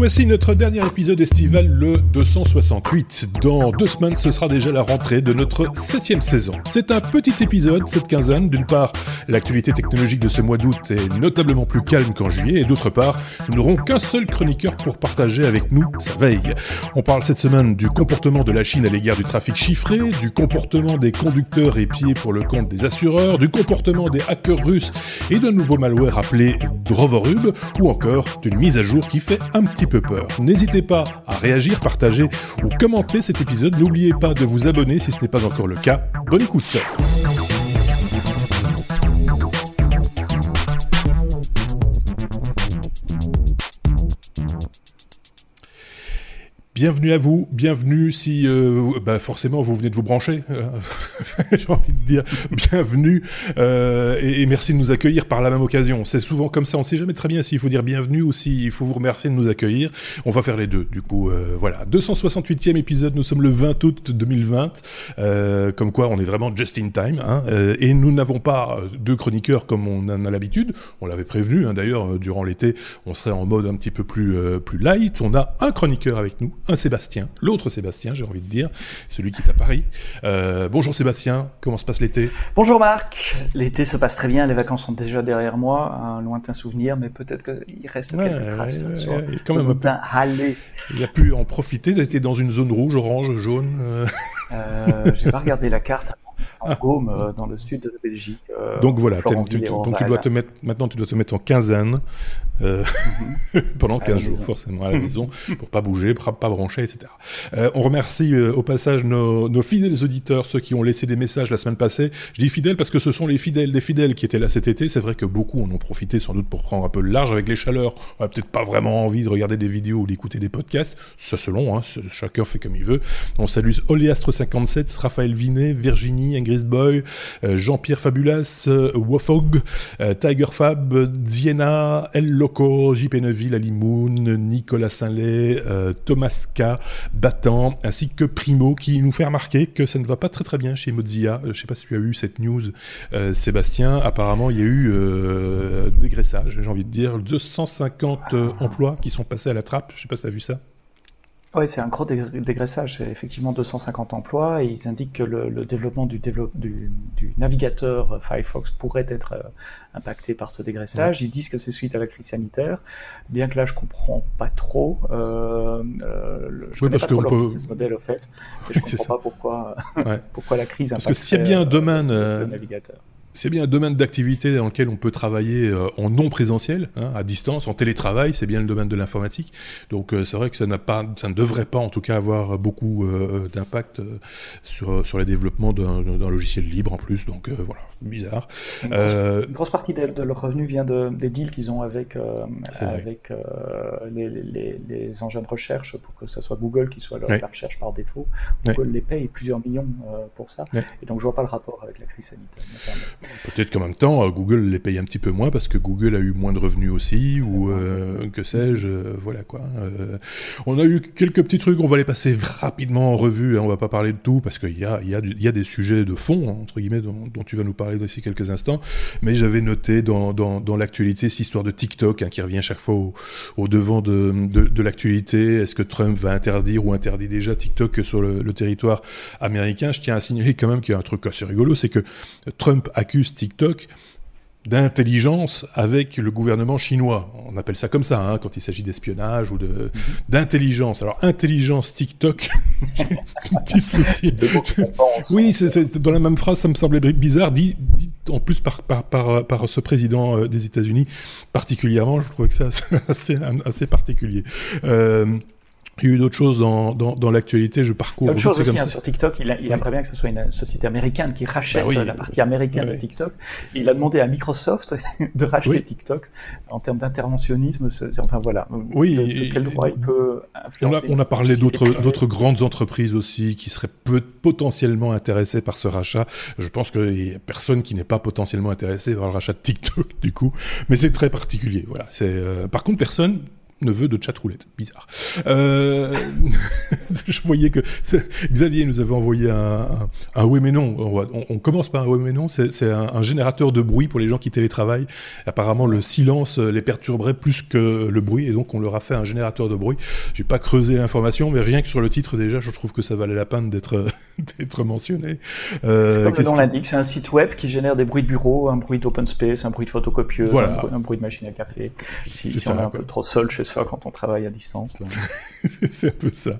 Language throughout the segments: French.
Voici notre dernier épisode estival, le 268. Dans deux semaines, ce sera déjà la rentrée de notre septième saison. C'est un petit épisode, cette quinzaine. D'une part, l'actualité technologique de ce mois d'août est notablement plus calme qu'en juillet, et d'autre part, nous n'aurons qu'un seul chroniqueur pour partager avec nous sa veille. On parle cette semaine du comportement de la Chine à l'égard du trafic chiffré, du comportement des conducteurs pieds pour le compte des assureurs, du comportement des hackers russes et d'un nouveau malware appelé Drovorub, ou encore d'une mise à jour qui fait un petit N'hésitez pas à réagir, partager ou commenter cet épisode. N'oubliez pas de vous abonner si ce n'est pas encore le cas. Bonne écoute Bienvenue à vous, bienvenue si euh, bah forcément vous venez de vous brancher, euh, j'ai envie de dire bienvenue euh, et, merci de nous accueillir par la même occasion. C'est souvent comme ça, on ne sait jamais très bien s'il faut dire bienvenue ou s'il faut vous remercier de nous accueillir. On va faire les deux, du coup voilà. 268e épisode, nous sommes le 20 août 2020, euh, comme quoi on est vraiment just in time, hein, et nous n'avons pas deux chroniqueurs comme on en a l'habitude, on l'avait prévenu hein, d'ailleurs durant l'été, on serait en mode un petit peu plus, plus light, on a un chroniqueur avec nous, un Sébastien, l'autre Sébastien, j'ai envie de dire, celui qui est à Paris. Euh, bonjour Sébastien, comment se passe l'été? Bonjour Marc, l'été se passe très bien, les vacances sont déjà derrière moi, un lointain souvenir, mais peut-être qu'il reste ouais, quelques traces ouais, sur ouais, quand même un peu... Allez. Il a pu en profiter, d'être dans une zone rouge, orange, jaune. Euh... Euh, j'ai pas regardé la carte en Gaume, euh, dans le sud de la Belgique. Euh, donc voilà, tu, donc tu dois te mettre, maintenant tu dois te mettre en quinzaine euh, pendant 15 jours, forcément, à la maison, pour pas bouger, pas, pas brancher, etc. Euh, on remercie euh, au passage nos, nos, fidèles auditeurs, ceux qui ont laissé des messages la semaine passée. Je dis fidèles parce que ce sont les fidèles des fidèles qui étaient là cet été. C'est vrai que beaucoup en ont profité sans doute pour prendre un peu le large avec les chaleurs. On a peut-être pas vraiment envie de regarder des vidéos ou d'écouter des podcasts. Ça selon, hein, chacun fait comme il veut. On salue Oliastre57, Raphaël Vinet, Virginie, Ingrid Boy, euh, Jean-Pierre Fabulas, euh, Wofog, euh, Tiger Fab, Diena, El Loco, JP Neuville, Alimoun, Nicolas Saint-Lay, Thomas K, Battant, ainsi que Primo, qui nous fait remarquer que ça ne va pas très très bien chez Mozilla. je ne sais pas si tu as eu cette news, Sébastien. Apparemment, il y a eu dégraissage, j'ai envie de dire, 250 emplois qui sont passés à la trappe. Je ne sais pas si tu as vu ça. Oui, c'est un gros dégraissage, c'est effectivement 250 emplois, et ils indiquent que le, le développement du, développe, du, du, navigateur Firefox pourrait être euh, impacté par ce dégraissage. Ouais. Ils disent que c'est suite à la crise sanitaire, bien que là je comprends pas trop. Euh, euh, je oui, parce pas trop peut... business model au fait, et je comprends pas pourquoi, ouais. pourquoi la crise impacte Parce que s'il y a bien un domaine, le navigateur c'est bien un domaine d'activité dans lequel on peut travailler euh, en non présentiel, hein, à distance, en télétravail, c'est bien le domaine de l'informatique. Donc euh, c'est vrai que ça n'a pas, ça ne devrait pas en tout cas avoir beaucoup euh, d'impact sur sur les développements d'un logiciel libre en plus. Donc voilà, bizarre. Une grosse, une grosse, partie de, de leur revenu vient de, des deals qu'ils ont avec avec les, les, les, engins de recherche pour que ce soit Google qui soit leur, ouais. la recherche par défaut. Google ouais. les paye plusieurs millions pour ça. Ouais. Et donc je vois pas le rapport avec la crise sanitaire. Peut-être qu'en même temps, Google les paye un petit peu moins parce que Google a eu moins de revenus aussi, ou euh, que sais-je, euh, voilà quoi. Euh, on a eu quelques petits trucs, on va les passer rapidement en revue, hein, on va pas parler de tout parce qu'il y a, y, a y a des sujets de fond, hein, entre guillemets, dont, tu vas nous parler d'ici quelques instants, mais j'avais noté dans, dans, dans l'actualité cette histoire de TikTok hein, qui revient chaque fois au, devant de, de, l'actualité. Est-ce que Trump va interdire ou interdit déjà TikTok sur le, le territoire américain? Je tiens à signaler quand même qu'il y a un truc assez rigolo, c'est que Trump accuse TikTok d'intelligence avec le gouvernement chinois. On appelle ça comme ça, hein, quand il s'agit d'espionnage ou de d'intelligence. Alors intelligence TikTok, petit souci. oui, c'est, c'est, dans la même phrase, ça me semblait bizarre, dit, dit en plus par, par, par, par ce président euh, des États-Unis particulièrement. Je trouvais que ça assez, assez particulier. Euh, il y a eu d'autres choses dans, dans, dans l'actualité, je parcours. Autre chose aussi, hein, sur TikTok, il, a, il oui. aimerait bien que ce soit une société américaine qui rachète bah oui. la partie américaine oui. de TikTok. Il a demandé à Microsoft de racheter TikTok en termes d'interventionnisme. Enfin voilà. Oui. De, de quel droit il peut influencer On a, on a parlé d'autres, d'autres grandes entreprises aussi qui seraient peu, potentiellement intéressées par ce rachat. Je pense qu'il n'y a personne qui n'est pas potentiellement intéressé par le rachat de TikTok du coup. Mais c'est très particulier. Voilà. C'est, euh, par contre, personne neveu de chatroulette. Bizarre. Euh, je voyais que Xavier nous avait envoyé un, un, oui mais non. On, commence par un oui mais non. C'est un, générateur de bruit pour les gens qui télétravaillent. Apparemment, le silence les perturberait plus que le bruit, et donc on leur a fait un générateur de bruit. J'ai pas creusé l'information, mais rien que sur le titre déjà, je trouve que ça valait la peine d'être d'être mentionné. Euh, c'est comme le nom l'indique, c'est un site web qui génère des bruits de bureau, un bruit d'open space, un bruit de photocopieux, un, bruit de machine à café. Si, on est un peu trop seul chez soi quand on travaille à distance. C'est un peu ça.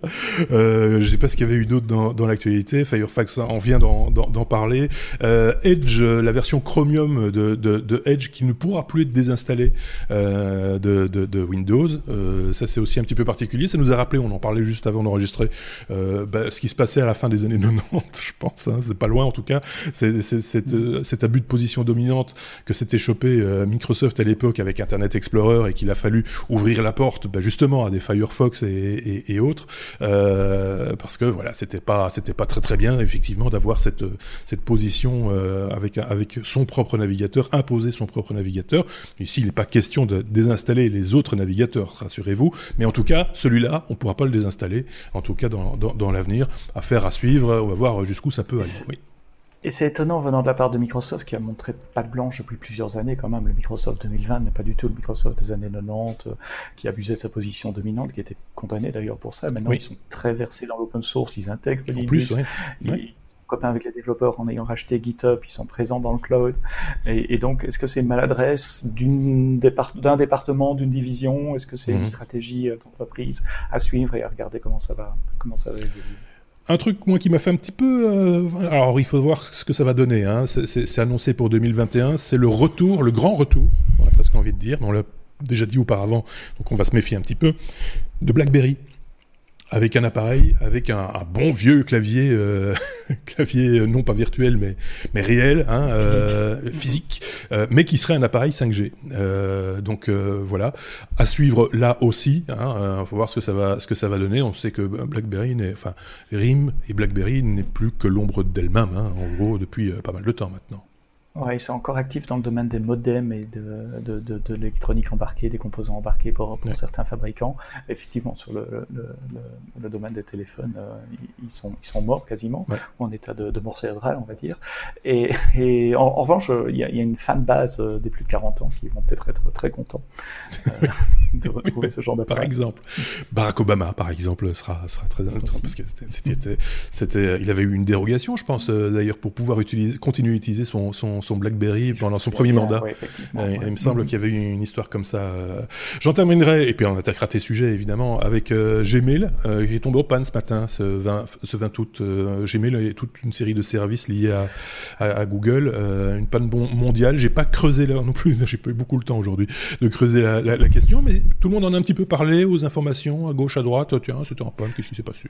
Euh, je sais pas ce qu'il y avait eu d'autre dans, l'actualité. Firefox, on vient d'en parler. Euh, Edge, la version Chromium de, Edge qui ne pourra plus être désinstallée euh, de, Windows. Euh, ça, c'est aussi un petit peu particulier. Ça nous a rappelé, on en parlait juste avant d'enregistrer, euh, bah, ce qui se passait à la fin des années 90, je pense. Hein. C'est pas loin en tout cas. C'est cet abus de position dominante que s'était chopé Microsoft à l'époque avec Internet Explorer et qu'il a fallu ouvrir la porte bah, justement à des Firefox et, autres parce que voilà, c'était pas c'était pas très très bien effectivement d'avoir cette cette position euh, avec avec son propre navigateur, imposer son propre navigateur. Ici, il n'est pas question de désinstaller les autres navigateurs, rassurez-vous, mais en tout cas, celui-là, on ne pourra pas le désinstaller, en tout cas dans, dans, l'avenir. Affaire à suivre, on va voir jusqu'où ça peut aller. Et c'est étonnant venant de la part de Microsoft qui a montré patte blanche depuis plusieurs années quand même. Le Microsoft 2020 n'est pas du tout le Microsoft des années 90 euh, qui abusait de sa position dominante, qui était condamné d'ailleurs pour ça. Maintenant, ils sont très versés dans l'open source, ils intègrent Linux. En plus, ouais. Ils, sont copains avec les développeurs en ayant racheté GitHub, ils sont présents dans le cloud. Et, donc, est-ce que c'est une maladresse d'un département, d'une division? Est-ce que c'est une mhm. stratégie euh, d'entreprise à suivre et à regarder comment ça va, comment ça va évoluer? Un truc moi qui m'a fait un petit peu. Euh, alors il faut voir ce que ça va donner. Hein. C'est annoncé pour 2021. C'est le retour, le grand retour. On a presque envie de dire, on l'a déjà dit auparavant, donc on va se méfier un petit peu de BlackBerry avec un appareil, avec un, bon vieux clavier, euh, clavier euh, non pas virtuel mais mais réel, hein, euh, physique, euh, mais qui serait un appareil 5G. Euh, donc voilà, à suivre là aussi. Hein, faut voir ce que ça va ce que ça va donner. On sait que BlackBerry, n'est, enfin RIM et BlackBerry n'est plus que l'ombre d'elle-même, hein, en gros depuis pas mal de temps maintenant. Ouais, ils sont encore actifs dans le domaine des modems et de, de, de, de l'électronique embarquée, des composants embarqués pour, pour certains fabricants. Effectivement, sur le, le, le, domaine des téléphones, euh, ils, sont, ils sont morts quasiment, ou en état de, de mort cérébrale, on va dire. Et, et en, revanche, il y, a, il y, a, une fan base euh, des plus de 40 ans qui vont peut-être être très contents euh, de retrouver ce genre d'appareil. Par exemple, Barack Obama, par exemple, sera, sera très intéressant parce que c'était, c'était, il avait eu une dérogation, je pense, d'ailleurs, pour pouvoir utiliser, continuer à utiliser son, son son, BlackBerry pendant son premier mandat. Euh, il me semble qu'il y avait eu une histoire comme ça. J'en terminerai, et puis on attaquera tes sujets évidemment, avec euh, Gmail, euh, qui est tombé au panne ce matin, ce 20, ce 20 août. Gmail est toute une série de services liés à, à, Google, une panne bon, mondiale. J'ai pas creusé là non plus, j'ai pas eu beaucoup le temps aujourd'hui de creuser la, la, question, mais tout le monde en a un petit peu parlé aux informations, à gauche, à droite. Tiens, c'était en panne, qu'est-ce qui s'est passé?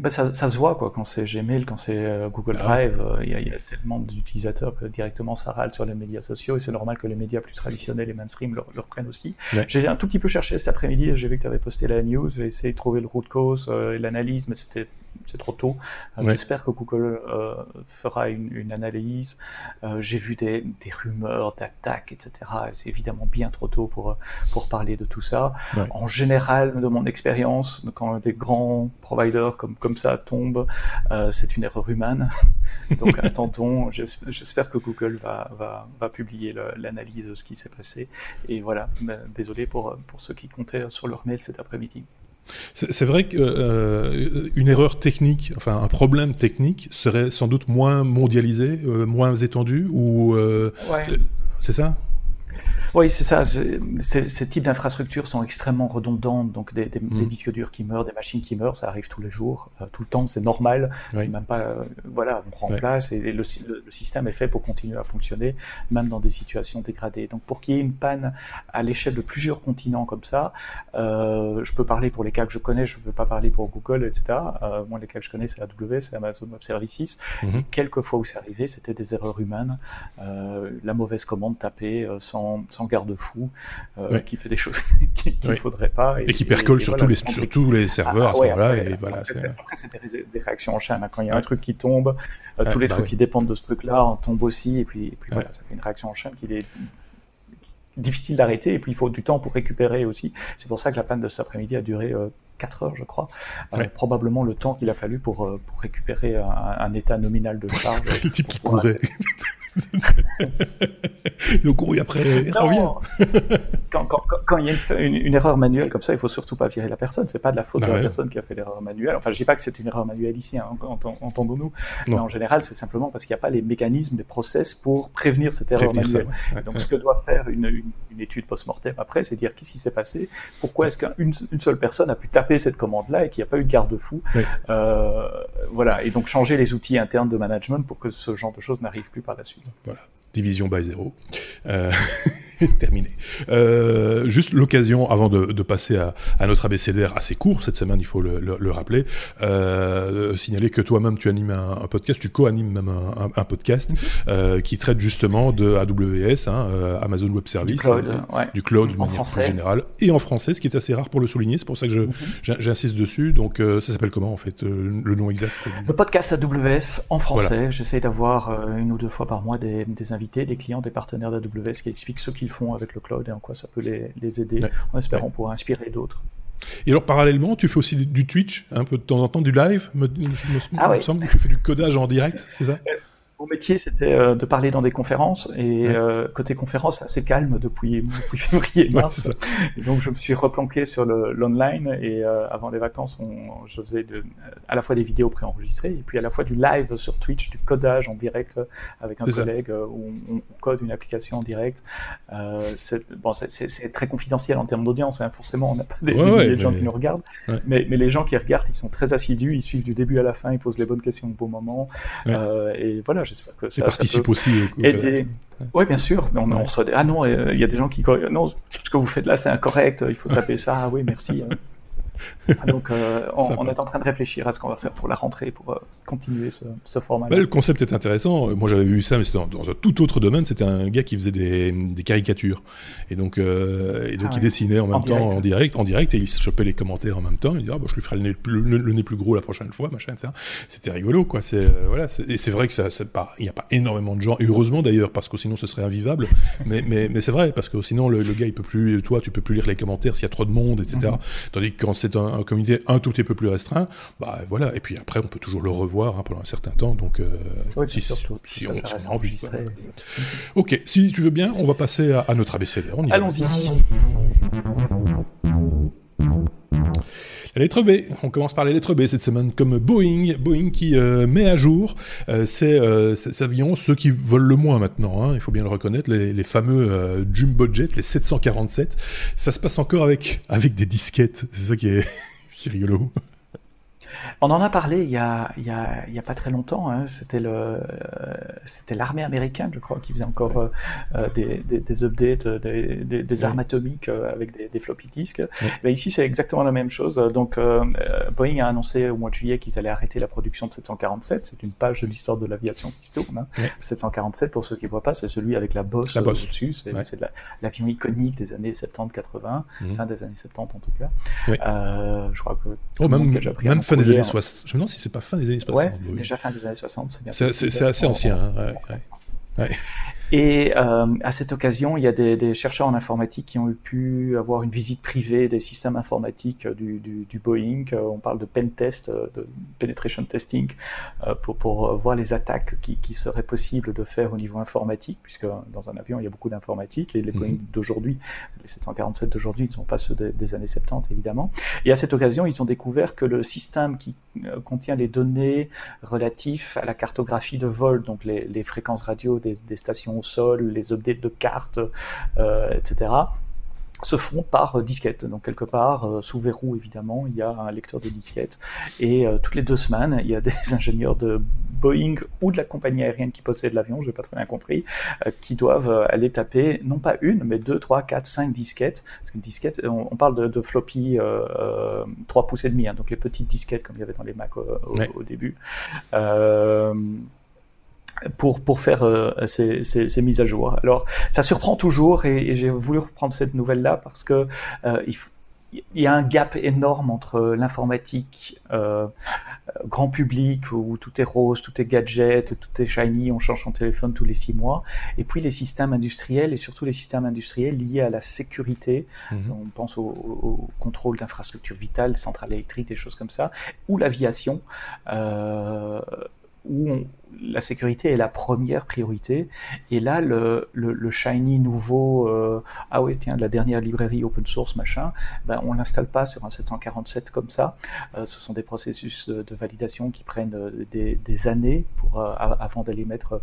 Ben ça, ça, se voit quoi quand c'est Gmail, quand c'est euh, Google ah Drive, euh, il y, y, a tellement d'utilisateurs que directement ça râle sur les médias sociaux et c'est normal que les médias plus traditionnels et mainstream le, le reprennent aussi. J'ai un tout petit peu cherché cet après-midi, j'ai vu que tu avais posté la news, j'ai essayé de trouver le root cause euh, et l'analyse, mais c'était c'est trop tôt. Euh, j'espère que Google euh, fera une, une analyse. Euh, j'ai vu des, des rumeurs d'attaques, etc. C'est évidemment bien trop tôt pour, pour parler de tout ça. En général, de mon expérience, quand des grands providers comme, comme ça tombent, c'est une erreur humaine. Donc attendons, j'espère que Google va, va, va publier l'analyse de ce qui s'est passé. Et voilà, désolé pour, pour ceux qui comptaient sur leur mail cet après-midi. C'est vrai qu'une euh, erreur technique, enfin un problème technique, serait sans doute moins mondialisé, euh, moins étendu, ou euh, c'est ça? Oui, c'est ça. Ces types d'infrastructures sont extrêmement redondantes. Donc, des, des, mm. disques durs qui meurent, des machines qui meurent, ça arrive tous les jours, euh, tout le temps. C'est normal. C'est même pas, euh, voilà, on remplace et le, le, système est fait pour continuer à fonctionner, même dans des situations dégradées. Donc, pour qu'il y ait une panne à l'échelle de plusieurs continents comme ça, euh, je peux parler pour les cas que je connais. Je ne veux pas parler pour Google, etc. Euh, moi, les cas que je connais, c'est AWS, c'est Amazon Web Services. Mm-hmm. quelques fois où c'est arrivé, c'était des erreurs humaines, euh, la mauvaise commande tapée sans, sans garde-fou euh, qui fait des choses qu'il ne faudrait pas. Et, qui percole sur, tous les, sur tous les serveurs à ce moment-là. et voilà, après, c'est des, réactions en chaîne. Hein. Quand il y a un truc qui tombe, euh, tous les bah trucs qui dépendent de ce truc-là tombent aussi. Et puis, voilà, ça fait une réaction en chaîne qui est difficile d'arrêter et puis il faut du temps pour récupérer aussi. C'est pour ça que la panne de cet après-midi a duré 4 heures, je crois. probablement le temps qu'il a fallu pour, pour récupérer un, un, état nominal de charge. le type qui courait. Donc oui, après, il revient. quand, quand, quand, il y a une, une, erreur manuelle comme ça, il faut surtout pas virer la personne. C'est pas de la faute de la personne qui a fait l'erreur manuelle. Enfin, je dis pas que c'est une erreur manuelle ici, hein, entendons-nous. Mais en général, c'est simplement parce qu'il n'y a pas les mécanismes, les process pour prévenir cette erreur manuelle. Donc, ce que doit faire une, étude post-mortem après, c'est dire qu'est-ce qui s'est passé, pourquoi est-ce qu'une une seule personne a pu taper cette commande-là et qu'il n'y a pas eu de garde-fou. Euh, voilà. Et donc changer les outils internes de management pour que ce genre de choses n'arrive plus par la suite. Voilà, division by zéro. Euh... terminé. Euh, juste l'occasion, avant de, de passer à, à, notre abécédaire assez court cette semaine, il faut le, le, le rappeler, euh, signaler que toi-même tu animes un, un, podcast, tu co-animes même un, un podcast mm-hmm. euh, qui traite justement de AWS, hein, euh, Amazon Web Service, du cloud, ouais. du cloud de manière plus générale, et en français, ce qui est assez rare pour le souligner. C'est pour ça que mm-hmm. j'insiste dessus. Donc ça s'appelle comment en fait le nom exact Le podcast AWS en français. Voilà. J'essaie d'avoir une ou deux fois par mois des, des invités, des clients, des partenaires d'AWS qui expliquent ce qu'ils font avec le cloud et en quoi ça peut les, les aider, ouais. en espérant ouais. pouvoir inspirer d'autres. Et alors parallèlement, tu fais aussi du Twitch, un peu de temps en temps du live, me, je me, ah, me oui. semble que tu fais du codage en direct, c'est ça? Mon métier, c'était euh, de parler dans des conférences. Et ouais. euh, côté conférence, assez calme depuis, depuis février, mars. Ouais, donc, je me suis replanqué sur l'online. et euh, avant les vacances, on, je faisais de, à la fois des vidéos préenregistrées et puis à la fois du live sur Twitch, du codage en direct avec un collègue où on, on, code une application en direct. Euh, c'est bon, très confidentiel en termes d'audience. Hein. Forcément, on n'a pas des, ouais, milliers de gens mais... qui nous regardent. Mais, mais, les gens qui regardent, ils sont très assidus. Ils suivent du début à la fin. Ils posent les bonnes questions au bon moment. et voilà j'espère que ça, participe ça aussi. Aider. Oui, bien sûr. Mais on, ouais. on reçoit des... Ah non, il euh, y a des gens qui non, ce que vous faites là, c'est incorrect. Il faut taper ça. Ah oui, merci. Ah, donc, euh, on, on, est en train de réfléchir à ce qu'on va faire pour la rentrée, pour euh, continuer ce, ce format. Bah, le concept est intéressant. Moi, j'avais vu ça, mais c'était dans, dans, un tout autre domaine. C'était un gars qui faisait des, des caricatures. Et donc, euh, et donc ah, il ouais. dessinait en même en temps direct. en direct, en direct, et il se chopait les commentaires en même temps. Il disait, ah, bah, je lui ferai le nez plus, le, le nez plus gros la prochaine fois, machin, etc. C'était rigolo, quoi. C'est, euh, voilà. Et c'est vrai que ça, pas, il n'y a pas énormément de gens, et heureusement d'ailleurs, parce que sinon ce serait invivable. mais, mais, mais c'est vrai, parce que sinon, le, le, gars, il peut plus, toi, tu peux plus lire les commentaires s'il y a trop de monde, etc. Mm -hmm. Tandis que quand c'est un, un comité un tout petit peu plus restreint, bah voilà. Et puis après, on peut toujours le revoir hein, pendant un certain temps. Donc, euh, oui, si, surtout, si, si on, si on a envie. Voilà. Ok, si tu veux bien, on va passer à, à notre ABCD. Allons-y. Lettre B, on commence par les lettres B cette semaine, comme Boeing, Boeing qui euh, met à jour euh, euh, ces, avions, ceux qui volent le moins maintenant, hein, il faut bien le reconnaître, les, fameux euh, Jumbo Jet, les 747. Ça se passe encore avec, des disquettes, c'est ça qui qui est rigolo. On en a parlé il y a, il y a, il y a pas très longtemps. Hein. C'était le, euh, c'était l'armée américaine, je crois, qui faisait encore euh, euh des, des, des, updates, euh, des, des, des armes atomiques euh, avec des, des floppy disks. Ici, c'est exactement la même chose. Donc, Boeing a annoncé au mois de juillet qu'ils allaient arrêter la production de 747. C'est une page de l'histoire de l'aviation qui se tourne. Hein. 747, pour ceux qui ne voient pas, c'est celui avec la bosse, la bosse. dessus. C'est l'avion la, iconique des années 70-80, mmh. fin des années 70 en tout cas. je crois que oh, même, même fin des années 60. Je me demande si c'est pas fin des années 60. Ouais, oui. déjà fin des années 60, c'est bien. C'est assez ancien. Hein, ouais, ouais. Et euh, à cette occasion, il y a des, des, chercheurs en informatique qui ont pu avoir une visite privée des systèmes informatiques du, du, du Boeing. Euh, on parle de pen test, euh, de penetration testing, euh, pour, pour voir les attaques qui, qui seraient possibles de faire au niveau informatique, puisque dans un avion, il y a beaucoup d'informatique, et les Boeing mm -hmm. d'aujourd'hui, les 747 d'aujourd'hui, ils ne sont pas ceux des, des années 70, évidemment. Et à cette occasion, ils ont découvert que le système qui contient les données relatives à la cartographie de vol, donc les, les fréquences radio des, des stations les updates de cartes, euh, etc se font par disquette. Donc quelque part, euh, sous verrou évidemment, il y a un lecteur de disquette. Et euh, toutes les deux semaines, il y a des ingénieurs de Boeing ou de la compagnie aérienne qui possède l'avion, j'ai pas très bien compris, euh, qui doivent euh, aller taper non pas une, mais deux, trois, quatre, cinq disquettes. Parce qu'une disquette, on, on, parle de, de floppy 3 pouces et demi, hein, donc les petites disquettes comme il y avait dans les Mac au, ouais. au début pour, pour faire euh, ces, ces, ces, mises à jour. Alors, ça surprend toujours et, et j'ai voulu reprendre cette nouvelle-là parce que euh, il, il y a un gap énorme entre l'informatique euh, grand public où tout est rose, tout est gadget, tout est shiny, on change son téléphone tous les six mois, et puis les systèmes industriels et surtout les systèmes industriels liés à la sécurité. Mhm. On pense au, contrôle d'infrastructures vitales, centrales électriques, des choses comme ça, ou l'aviation. Où la sécurité est la première priorité. Et là, le, shiny nouveau, euh, ah oui, tiens, la dernière librairie open source, machin, ben, on l'installe pas sur un 747 comme ça. Euh, ce sont des processus de, validation qui prennent euh, des, années avant d'aller mettre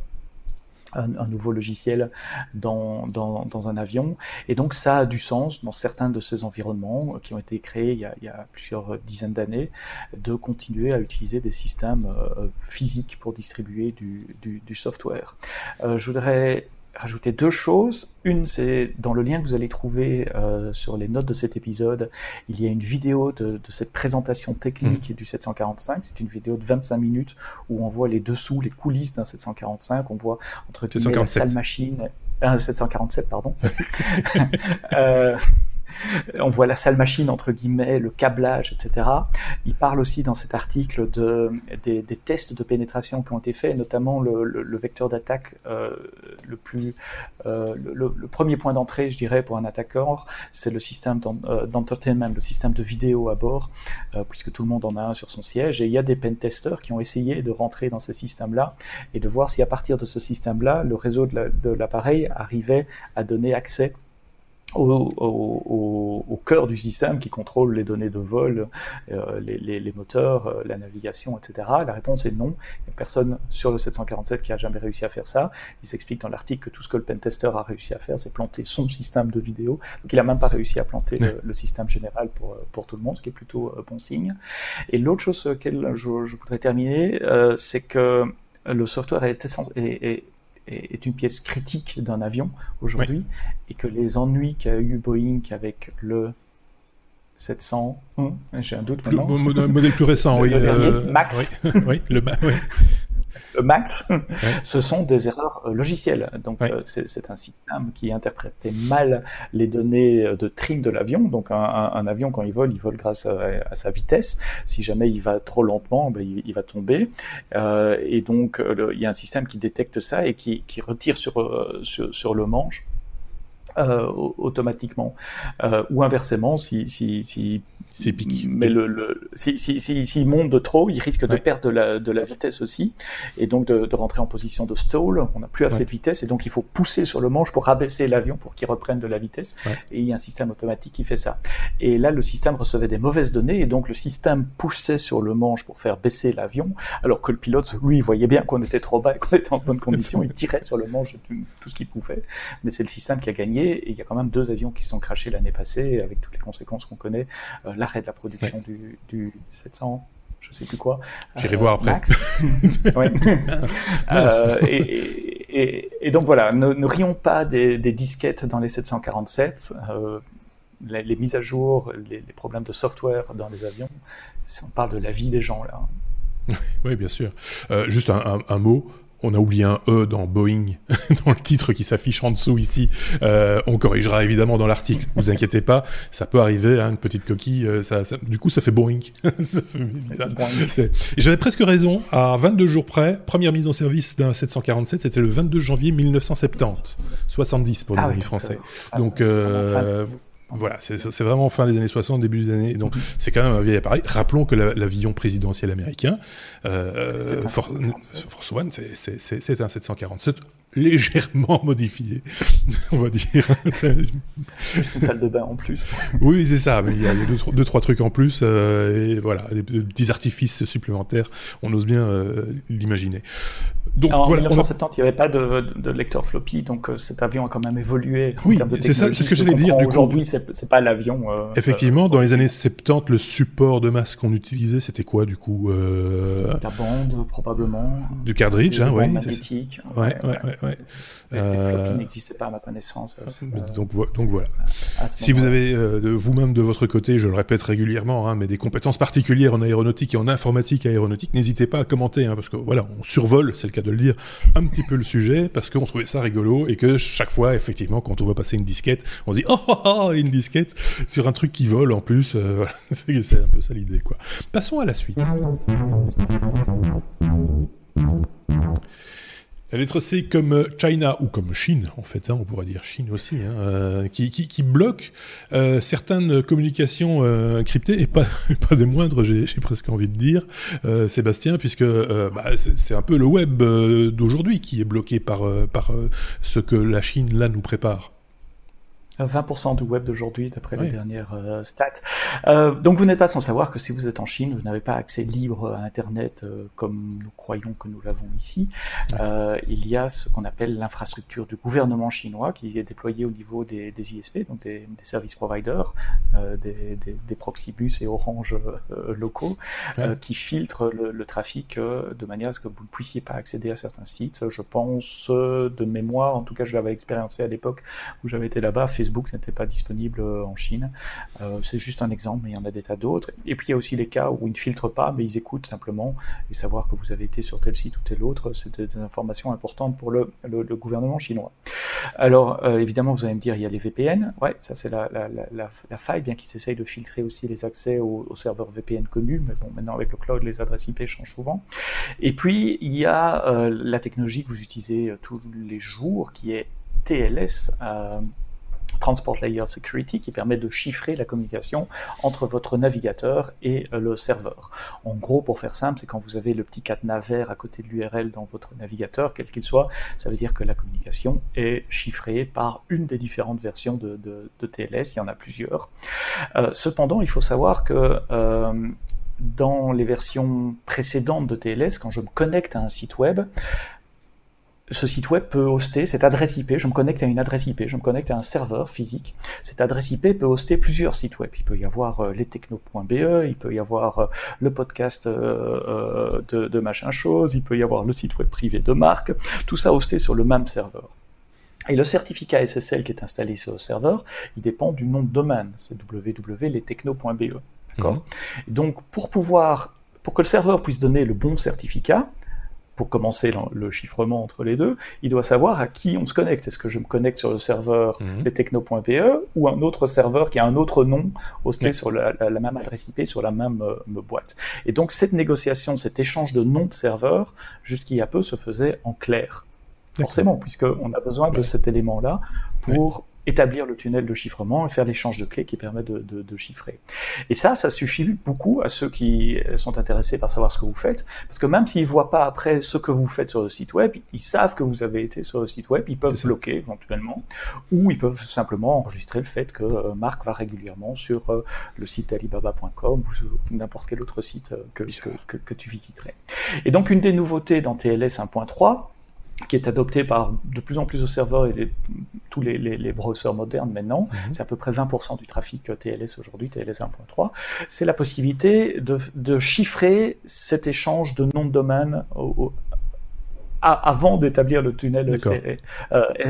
un, nouveau logiciel dans, dans, un avion. Et donc ça a du sens dans certains de ces environnements qui ont été créés il y a, il y a plusieurs dizaines d'années de continuer à utiliser des systèmes euh, physiques pour distribuer du, du, du software. Euh, je voudrais rajouter deux choses. Une, c'est dans le lien que vous allez trouver euh, sur les notes de cet épisode, il y a une vidéo de, cette présentation technique mmh. du 745. C'est une vidéo de 25 minutes où on voit les dessous, les coulisses d'un 745. On voit entre guillemets la salle machine. 747, pardon. Merci. euh, on voit la salle machine, entre guillemets, le câblage, etc. Il parle aussi dans cet article de, des, tests de pénétration qui ont été faits, notamment le, vecteur d'attaque euh, le plus... Euh, le, premier point d'entrée, je dirais, pour un attaquant, c'est le système euh, d'entertainment, le système de vidéo à bord, puisque tout le monde en a un sur son siège. Et il y a des pentesters qui ont essayé de rentrer dans ce système-là et de voir si à partir de ce système-là, le réseau de l'appareil arrivait à donner accès au, cœur du système qui contrôle les données de vol, euh, les, moteurs, euh, la navigation, etc. La réponse est non. Il n'y a personne sur le 747 qui a jamais réussi à faire ça. Il s'explique dans l'article que tout ce que le pentester a réussi à faire, c'est planter son système de vidéo. Donc il n'a même pas réussi à planter le, système général pour, pour tout le monde, ce qui est plutôt euh, bon signe. Et l'autre chose sur laquelle je, voudrais terminer, c'est que le software est, est, est, une pièce critique d'un avion aujourd'hui, et que les ennuis qu'a eu Boeing avec le 700, hein, j'ai un doute maintenant. Le modèle plus récent, oui. Euh, Max. Oui, le, oui. Max, ce sont des erreurs euh, logicielles. Donc euh, c'est un système qui interprétait mal les données euh, de trim de l'avion. Donc un, avion quand il vole, il vole grâce à, sa vitesse. Si jamais il va trop lentement, ben, il, va tomber. et donc il y a un système qui détecte ça et qui, retire sur, sur le manche euh, automatiquement. Euh, ou inversement, si, si, si, mais le, le si, si, si, si, monte de trop, il risque de perdre de la, de la vitesse aussi, et donc de, de rentrer en position de stall. On n'a plus assez de vitesse, et donc il faut pousser sur le manche pour rabaisser l'avion pour qu'il reprenne de la vitesse. Et il y a un système automatique qui fait ça. Et là, le système recevait des mauvaises données, et donc le système poussait sur le manche pour faire baisser l'avion, alors que le pilote, lui, voyait bien qu'on était trop bas et qu'on était en bonne condition. il tirait sur le manche tout, tout ce qu'il pouvait, mais c'est le système qui a gagné. Et il y a quand même deux avions qui sont crashés l'année passée, avec toutes les conséquences qu'on connaît, euh, l'arrêt de la production du, du 700 je sais plus quoi. J'irai voir après. Max. Euh, et, donc voilà, ne, rions pas des, disquettes dans les 747. Euh, les, mises à jour, les, problèmes de software dans les avions, on parle de la vie des gens là. Oui, bien sûr. juste un mot on a oublié un E dans Boeing, dans le titre qui s'affiche en dessous ici. Euh, on corrigera évidemment dans l'article, vous inquiétez pas, ça peut arriver, hein, une petite coquille, euh, ça, du coup ça fait Boeing. J'avais presque raison, à 22 jours près, première mise en service d'un 747, c'était le 22 janvier 1970, 70 pour les ah amis français. Donc euh, voilà, c'est vraiment fin des années 60, début des années. Donc, mhm. c'est quand même un vieil appareil. Rappelons que l'avion présidentiel américain, euh, Force One, c'est un 747 légèrement modifié, on va dire. Juste une salle de bain en plus. oui, c'est ça, mais il y a deux, trois trucs en plus, euh, et voilà, des, petits artifices supplémentaires, on ose bien euh, l'imaginer. Donc, en 1970, il n'y avait pas de, lecteur floppy, donc euh, cet avion a quand même évolué. Oui, c'est ça, c'est ce que j'allais dire. Aujourd'hui, c'est pas l'avion. Effectivement, dans les années 70, le support de masse qu'on utilisait, c'était quoi du coup La bande, probablement. Du cartridge, hein, ouais. Magnétique. Ouais, ouais, ouais Ouais. Euh... n'existait pas à ma connaissance. donc, donc voilà. Si vous avez vous-même de votre côté, je le répète régulièrement, hein, mais des compétences particulières en aéronautique et en informatique aéronautique, n'hésitez pas à commenter, hein, parce que voilà, on survole, c'est le cas de le dire, un petit peu le sujet, parce qu'on trouvait ça rigolo et que chaque fois, effectivement, quand on va passer une disquette, on se dit oh, oh, oh, une disquette sur un truc qui vole en plus. c'est un peu ça l'idée, quoi. Passons à la suite. La lettre C comme China ou comme Chine, en fait, hein, on pourrait dire Chine aussi, hein, euh, qui, bloque euh, certaines communications euh, cryptées, et pas, pas des moindres, j'ai presque envie de dire, Sébastien, puisque bah, c'est un peu le web d'aujourd'hui qui est bloqué par, par ce que la Chine, là, nous prépare. 20% du web d'aujourd'hui, d'après les dernières euh, stats. Euh, donc vous n'êtes pas sans savoir que si vous êtes en Chine, vous n'avez pas accès libre à Internet euh, comme nous croyons que nous l'avons ici. Euh, il y a ce qu'on appelle l'infrastructure du gouvernement chinois qui est déployée au niveau des, des ISP, donc des, des service providers, euh, des, des, Proxybus et Orange locaux, qui filtrent le, le trafic de manière à ce que vous ne puissiez pas accéder à certains sites. Je pense de mémoire, en tout cas je l'avais expérimenté à l'époque où j'avais été là-bas, Facebook n'était pas disponible euh, en Chine. Euh, c'est juste un exemple, mais il y en a des tas d'autres. Et puis il y a aussi les cas où ils ne filtrent pas, mais ils écoutent simplement. Et savoir que vous avez été sur tel site ou tel autre, c'est des informations importantes pour le, gouvernement chinois. Alors euh, évidemment, vous allez me dire, il y a les VPN. Ouais, ça c'est la, faille, bien qu'ils essayent de filtrer aussi les accès aux, serveurs VPN connus. Mais bon, maintenant avec le cloud, les adresses IP changent souvent. Et puis il y a la technologie que vous utilisez tous les jours, qui est TLS. Transport Layer Security qui permet de chiffrer la communication entre votre navigateur et euh, le serveur. En gros, pour faire simple, c'est quand vous avez le petit cadenas vert à côté de l'URL dans votre navigateur, quel qu'il soit, ça veut dire que la communication est chiffrée par une des différentes versions de, TLS, il y en a plusieurs. Euh, cependant, il faut savoir que euh, dans les versions précédentes de TLS, quand je me connecte à un site web, ce site web peut hoster cette adresse IP. Je me connecte à une adresse IP, je me connecte à un serveur physique. Cette adresse IP peut hoster plusieurs sites web. Il peut y avoir euh, lestechno.be, il peut y avoir euh, le podcast euh, de, de, machin chose, il peut y avoir le site web privé de marque. Tout ça hosté sur le même serveur. Et le certificat SSL qui est installé sur le serveur, il dépend du nom de domaine. C'est www.lestechno.be. D'accord? Mmh. Donc, pour pouvoir, pour que le serveur puisse donner le bon certificat, pour commencer le chiffrement entre les deux, il doit savoir à qui on se connecte. Est-ce que je me connecte sur le serveur mmh. lestechno.pe ou un autre serveur qui a un autre nom hosté sur la, même adresse IP, sur la même euh, boîte. Et donc cette négociation, cet échange de noms de serveurs, jusqu'il y a peu, se faisait en clair. Forcément, puisqu'on a besoin de cet élément-là pour établir le tunnel de chiffrement et faire l'échange de clés qui permet de, de, de, chiffrer. Et ça, ça suffit beaucoup à ceux qui sont intéressés par savoir ce que vous faites, parce que même s'ils voient pas après ce que vous faites sur le site web, ils savent que vous avez été sur le site web, ils peuvent bloquer éventuellement, ou ils peuvent simplement enregistrer le fait que euh, Marc va régulièrement sur euh, le site alibaba.com ou sur n'importe quel autre site euh, que, que, que tu visiterais. Et donc une des nouveautés dans TLS 1.3, qui est adopté par de plus en plus de serveurs et tous les, les, browsers modernes maintenant, mhm. c'est à peu près 20% du trafic TLS aujourd'hui, TLS 1.3, c'est la possibilité de, de, chiffrer cet échange de noms de domaine au, avant d'établir le tunnel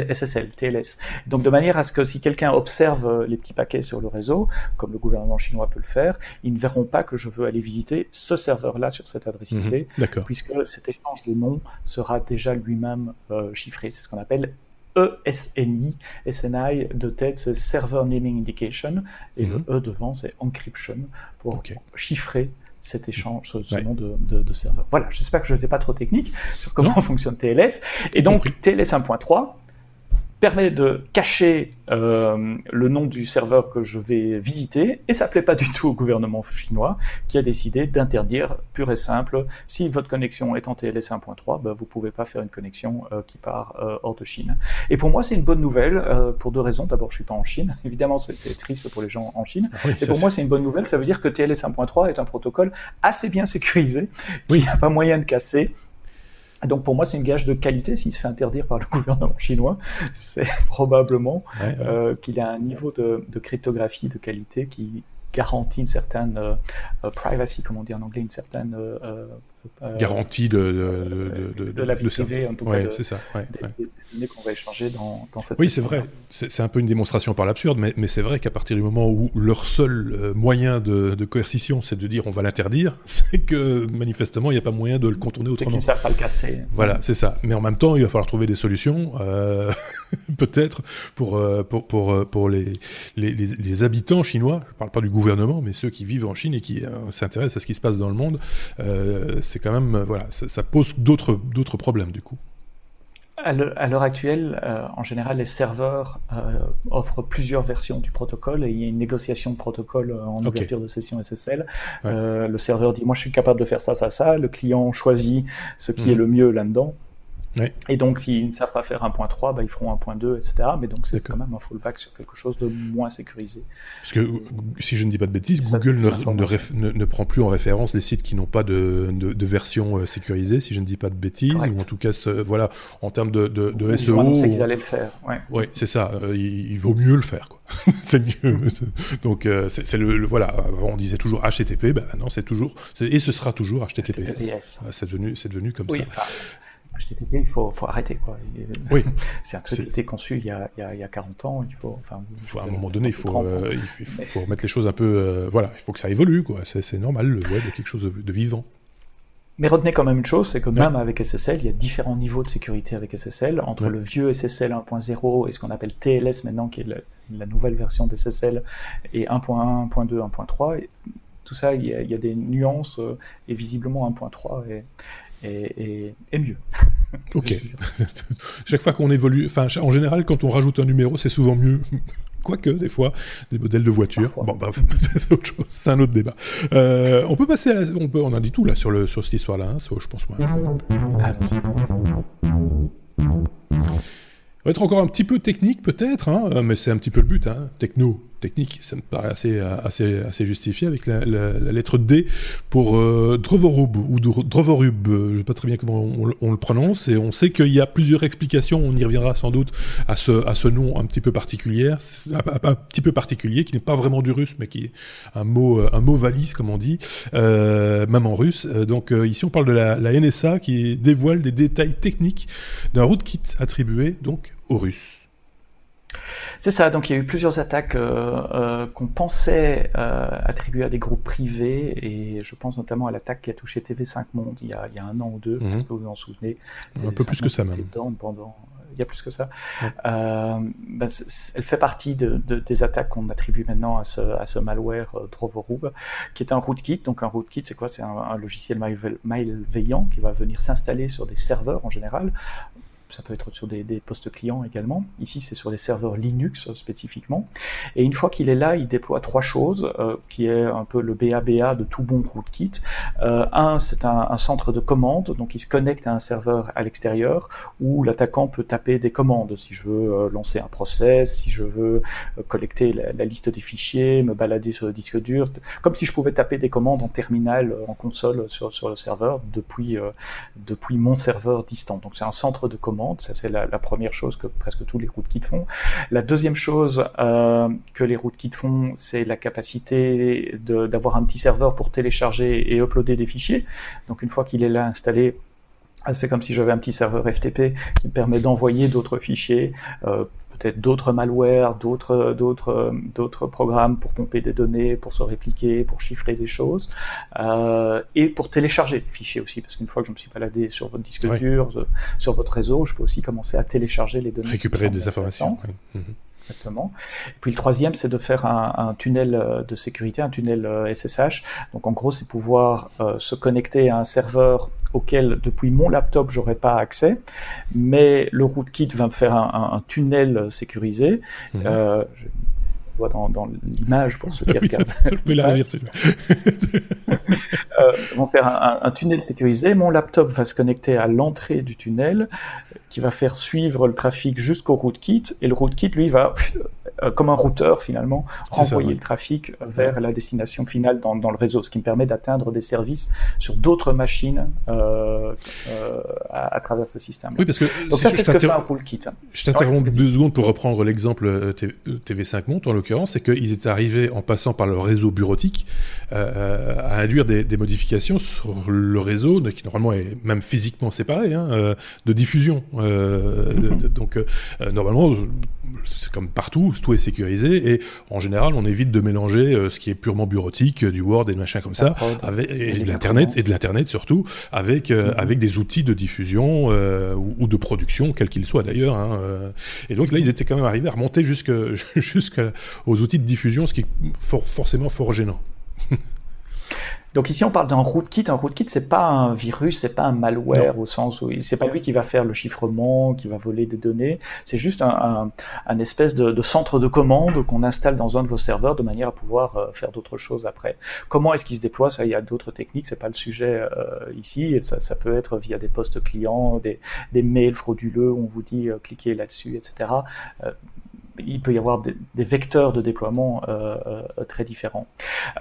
SSL, TLS. Donc de manière à ce que si quelqu'un observe euh, les petits paquets sur le réseau, comme le gouvernement chinois peut le faire, ils ne verront pas que je veux aller visiter ce serveur-là sur cette adresse IP, mhm. puisque cet échange de noms sera déjà lui-même euh, chiffré. C'est ce qu'on appelle ESNI, SNI de tête, c'est Server Naming Indication, et le mhm. E devant, c'est Encryption, pour chiffrer cet échange, ce, nom de, de, de, serveur. Voilà, j'espère que je n'étais pas trop technique sur comment fonctionne TLS. Et donc, TLS 1.3, permet de cacher euh, le nom du serveur que je vais visiter et ça plaît pas du tout au gouvernement chinois qui a décidé d'interdire pur et simple. Si votre connexion est en TLS 1.3 ben, vous pouvez pas faire une connexion euh, qui part euh, hors de Chine. Et pour moi c'est une bonne nouvelle pour deux raisons. D'abord je suis pas en Chine. Évidemment c'est triste pour les gens en Chine. Et pour moi c'est une bonne nouvelle. Ça veut dire que TLS 1.3 est un protocole assez bien sécurisé il n'y a pas moyen de casser donc pour moi, c'est une gage de qualité. S'il se fait interdire par le gouvernement chinois, c'est probablement euh, qu'il a un niveau de, de, cryptographie de qualité qui garantit une certaine euh, privacy, comme on dit en anglais, une certaine euh, garantie de, de, de, de, la vie privée, en tout cas. c'est ça. Ouais, des, données qu'on va échanger dans, dans cette Oui, c'est vrai. C'est un peu une démonstration par l'absurde, mais, mais c'est vrai qu'à partir du moment où leur seul moyen de, coercition, c'est de dire on va l'interdire, c'est que manifestement, il n'y a pas moyen de le contourner autrement. Qu'ils ne savent pas le casser. Voilà, c'est ça. Mais en même temps, il va falloir trouver des solutions, euh, peut-être, pour, pour, pour, pour les, les, les, habitants chinois. Je ne parle pas du gouvernement, mais ceux qui vivent en Chine et qui s'intéressent à ce qui se passe dans le monde. C'est quand même, voilà, ça, ça pose d'autres problèmes du coup. À l'heure actuelle, euh, en général, les serveurs euh, offrent plusieurs versions du protocole et il y a une négociation de protocole euh, en ouverture de session SSL. le serveur dit, moi je suis capable de faire ça, ça, ça. Le client choisit ce qui est mhm. le mieux là-dedans. Et donc, s'ils ne savent pas faire 1.3, bah, ils feront 1.2, etc. Mais donc, c'est quand même un fallback sur quelque chose de moins sécurisé. Parce que, si je ne dis pas de bêtises, Google ne, ne, prend plus en référence les sites qui n'ont pas de, de, version euh, sécurisée, si je ne dis pas de bêtises. Ou en tout cas, voilà, en termes de, de, SEO. C'est qu'ils allaient le faire. Ouais c'est ça. Euh, il, vaut mieux le faire. c'est mieux. donc, euh, c'est le, Voilà, on disait toujours HTTP. Ben, non, c'est toujours. Et ce sera toujours HTTPS. C'est devenu, devenu comme ça. HTTP, il faut, faut arrêter. Quoi. Oui. c'est un truc qui a été conçu il y a, il y a, il y a 40 ans. Il faut, enfin, faut, à un moment donné, il faut, euh, il faut, faut, remettre les choses un peu. Euh, voilà, il faut que ça évolue. Quoi. C'est, normal, le web est quelque chose de, vivant. Mais retenez quand même une chose, c'est que même avec SSL, il y a différents niveaux de sécurité avec SSL, entre le vieux SSL 1.0 et ce qu'on appelle TLS maintenant, qui est la, nouvelle version d'SSL, et 1.1, 1.2, 1.3. Tout ça, il y, a, il y, a, des nuances, euh, et visiblement 1.3 est, et, mieux. Ok. Chaque fois qu'on évolue, enfin, en général, quand on rajoute un numéro, c'est souvent mieux. Quoique, des fois, des modèles de voitures. Bon, bref, c'est autre chose, c'est un autre débat. Euh, on peut passer à on, peut, on a dit tout là sur, le, sur cette histoire-là, hein, je pense. Moi. On va être encore un petit peu technique peut-être, hein, mais c'est un petit peu le but, hein, techno technique, ça me paraît assez, assez justifié avec la, lettre D pour euh, Drovorub ou Drovorub, je ne sais pas très bien comment on, le prononce, et on sait qu'il y a plusieurs explications, on y reviendra sans doute à ce, nom un petit peu particulier, un, petit peu particulier, qui n'est pas vraiment du russe, mais qui est un mot, valise, comme on dit, euh, même en russe. Euh, donc ici on parle de la, la NSA qui dévoile les détails techniques d'un rootkit attribué donc aux Russes. C'est ça, donc il y a eu plusieurs attaques euh, euh, qu'on pensait euh, attribuer à des groupes privés, et je pense notamment à l'attaque qui a touché TV5 Monde il y a, il y a un an ou deux, mm que vous vous en souvenez. Un peu plus que ça même. Pendant, il y a plus que ça. Ben, elle fait partie de, des attaques qu'on attribue maintenant à ce, à ce malware Drovorub, qui est un rootkit. Donc un rootkit, c'est quoi? C'est un, un, logiciel malveillant qui va venir s'installer sur des serveurs en général ça peut être sur des, postes clients également. Ici, c'est sur des serveurs Linux spécifiquement. Et une fois qu'il est là, il déploie trois choses, euh, qui est un peu le BABA de tout bon rootkit. Euh, un, c'est un, centre de commande, donc il se connecte à un serveur à l'extérieur où l'attaquant peut taper des commandes. Si je veux euh, lancer un process, si je veux collecter la, liste des fichiers, me balader sur le disque dur, comme si je pouvais taper des commandes en terminal, en console sur, sur le serveur depuis, depuis mon serveur distant. Donc c'est un centre de commande ça, c'est la, première chose que presque tous les rootkits font. La deuxième chose euh, que les rootkits font, c'est la capacité d'avoir un petit serveur pour télécharger et uploader des fichiers. Donc une fois qu'il est là installé, c'est comme si j'avais un petit serveur FTP qui me permet d'envoyer d'autres fichiers, euh, peut-être d'autres malwares, d'autres, d'autres, d'autres programmes pour pomper des données, pour se répliquer, pour chiffrer des choses, euh, et pour télécharger des fichiers aussi, parce qu'une fois que je me suis baladé sur votre disque dur, euh, sur votre réseau, je peux aussi commencer à télécharger les données. Récupérer des informations. Exactement. Et puis le troisième, c'est de faire un, tunnel euh, de sécurité, un tunnel SSH. Donc en gros, c'est pouvoir se connecter à un serveur auquel depuis mon laptop j'aurais pas accès, mais le rootkit va me faire un, un, sécurisé. Mhm. Euh, je vois dans, dans l'image pour ceux qui regardent. je vais la relire, euh, vont faire un, un, tunnel sécurisé. Mon laptop va se connecter à l'entrée du tunnel, qui va faire suivre le trafic jusqu'au rootkit, et le rootkit lui va comme un routeur finalement, renvoyer le trafic vers la destination finale dans, dans, le réseau, ce qui me permet d'atteindre des services sur d'autres machines à, à, travers ce système. Oui, parce que donc ça c'est ce que fait un rootkit. Je t'interromps deux secondes pour reprendre l'exemple TV5 Monde en l'occurrence, c'est qu'ils étaient arrivés en passant par le réseau bureautique à induire des, des, modifications sur le réseau qui normalement est même physiquement séparé hein, de diffusion. Mm-hmm. donc normalement c'est comme partout, tout est sécurisé et en général, on évite de mélanger euh, ce qui est purement bureautique, euh, du Word et de machin comme ça, avec, et, de l'internet et de l'internet surtout, avec euh, mm-hmm. avec des outils de diffusion ou, de production, quels qu'ils soient d'ailleurs. Hein, et donc là, ils étaient quand même arrivés à remonter jusqu'aux outils de diffusion, ce qui est forcément fort gênant. Donc ici, on parle d'un rootkit. Un rootkit, c'est pas un virus, c'est pas un malware au sens où c'est pas lui qui va faire le chiffrement, qui va voler des données. C'est juste un, un, espèce de, de, centre de commande qu'on installe dans un de vos serveurs de manière à pouvoir euh, faire d'autres choses après. Comment est-ce qu'il se déploie? Ça, il y a d'autres techniques. C'est pas le sujet euh, ici. Ça, ça, peut être via des postes clients, des, des mails frauduleux. Où on vous dit euh, cliquez là-dessus, etc il peut y avoir des, vecteurs de déploiement euh, euh, très différents.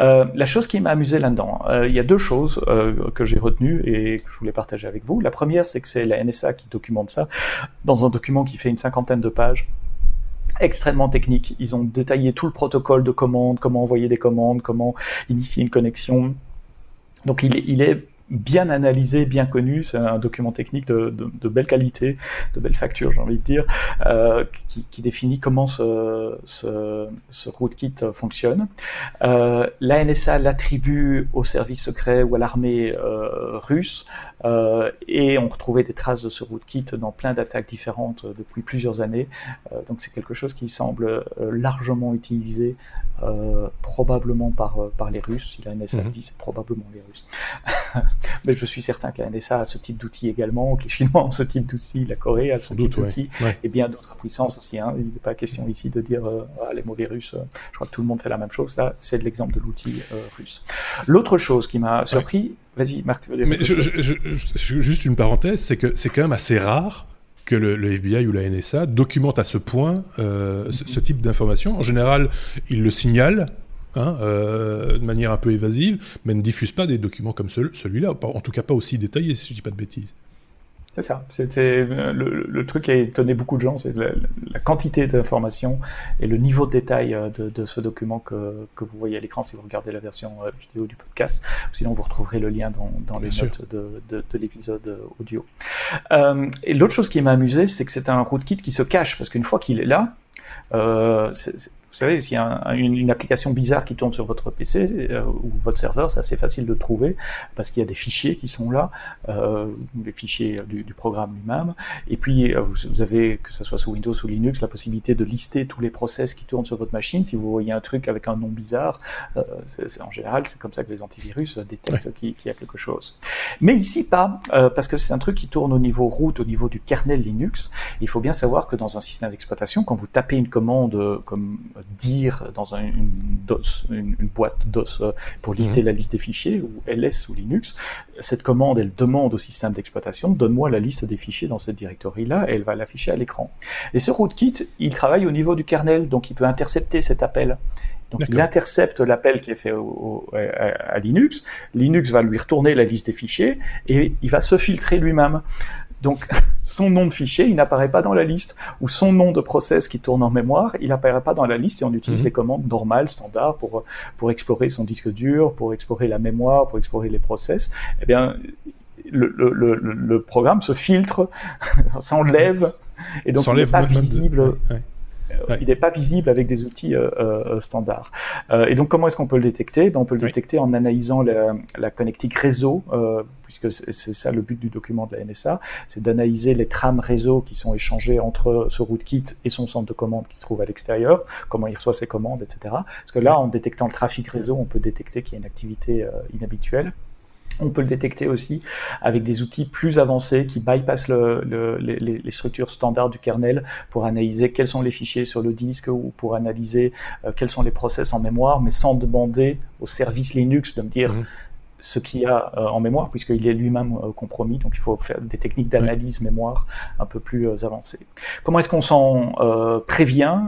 Euh, la chose qui m'a amusé là-dedans, il y a deux choses que j'ai retenues et que je voulais partager avec vous. La première, c'est que c'est la NSA qui documente ça dans un document qui fait une cinquantaine de pages extrêmement technique. Ils ont détaillé tout le protocole de commande, comment envoyer des commandes, comment initier une connexion. Donc il il est bien analysé, bien connu. C'est un document technique de, de, belle qualité, de belle facture, j'ai envie de dire, euh, qui, qui, définit comment ce, ce, ce rootkit fonctionne. Euh, la NSA l'attribue au service secret ou à l'armée euh, russe euh, et on retrouvait des traces de ce rootkit dans plein d'attaques différentes euh, depuis plusieurs années. Euh, donc c'est quelque chose qui semble largement utilisé, probablement par, par les Russes. Si la NSA mhm. dit, c'est probablement les Russes. Mais je suis certain que la NSA a ce type d'outils également, que les Chinois ont ce type d'outils, la Corée a ce type d'outils, et bien d'autres puissances aussi. Hein. Il n'est pas question ici de dire ah, les mauvais Russes. je crois que tout le monde fait la même chose. Là, c'est l'exemple de l'outil russe. L'autre chose qui m'a surpris, Vas-y, Marc. Mais juste une parenthèse, c'est que c'est quand même assez rare que le, FBI ou la NSA documente à ce point euh, ce, type d'information. En général, ils le signalent hein, euh, de manière un peu évasive, mais ne diffusent pas des documents comme celui-là, en tout cas pas aussi détaillés, si je dis pas de bêtises. C'est ça. C'était euh, le, truc qui a étonné beaucoup de gens, c'est la, quantité d'informations et le niveau de détail euh, de, ce document que, que, vous voyez à l'écran si vous regardez la version vidéo du podcast. Sinon, vous retrouverez le lien dans, dans les notes de, de l'épisode audio. et l'autre chose qui m'a amusé, c'est que c'est un rootkit qui se cache parce qu'une fois qu'il est là, euh, vous savez, s'il y a une, application bizarre qui tourne sur votre PC euh, ou votre serveur, c'est assez facile de trouver parce qu'il y a des fichiers qui sont là, euh, les fichiers du, du programme lui-même. Et puis, euh, vous, avez, que ce soit sous Windows ou Linux, la possibilité de lister tous les process qui tournent sur votre machine. Si vous voyez un truc avec un nom bizarre, euh, en général, c'est comme ça que les antivirus détectent qu'il, y a quelque chose. Mais ici, pas, parce que c'est un truc qui tourne au niveau root, au niveau du kernel Linux. Il faut bien savoir que dans un système d'exploitation, quand vous tapez une commande comme dire dans une, DOS, une, boîte DOS euh, pour lister mhm. la liste des fichiers, ou LS ou Linux, cette commande, elle demande au système d'exploitation, donne-moi la liste des fichiers dans cette directory-là, et elle va l'afficher à l'écran. Et ce rootkit, il travaille au niveau du kernel, donc il peut intercepter cet appel. Donc il intercepte l'appel qui est fait à, Linux. Linux va lui retourner la liste des fichiers et il va se filtrer lui-même. Donc, son nom de fichier, il n'apparaît pas dans la liste, ou son nom de process qui tourne en mémoire, il n'apparaît pas dans la liste, et on utilise mhm. les commandes normales, standards, pour, pour explorer son disque dur, pour explorer la mémoire, pour explorer les process. Eh bien, le, le, le, programme se filtre, s'enlève, et donc il n'est pas visible. Il n'est pas visible avec des outils euh, euh, standards. Euh, et donc, comment est-ce qu'on peut le détecter? Ben, On peut le détecter en analysant la, la connectique réseau, puisque c'est ça le but du document de la NSA, c'est d'analyser les trames réseau qui sont échangées entre ce rootkit et son centre de commande qui se trouve à l'extérieur, comment il reçoit ses commandes, etc. Parce que là, en détectant le trafic réseau, on peut détecter qu'il y a une activité inhabituelle. On peut le détecter aussi avec des outils plus avancés qui bypassent les, structures standards du kernel pour analyser quels sont les fichiers sur le disque ou pour analyser euh, quels sont les process en mémoire, mais sans demander au service Linux de me dire mmh ce qu'il y a en mémoire, puisqu'il est lui-même compromis, donc il faut faire des techniques d'analyse mémoire un peu plus avancées. Comment est-ce qu'on s'en prévient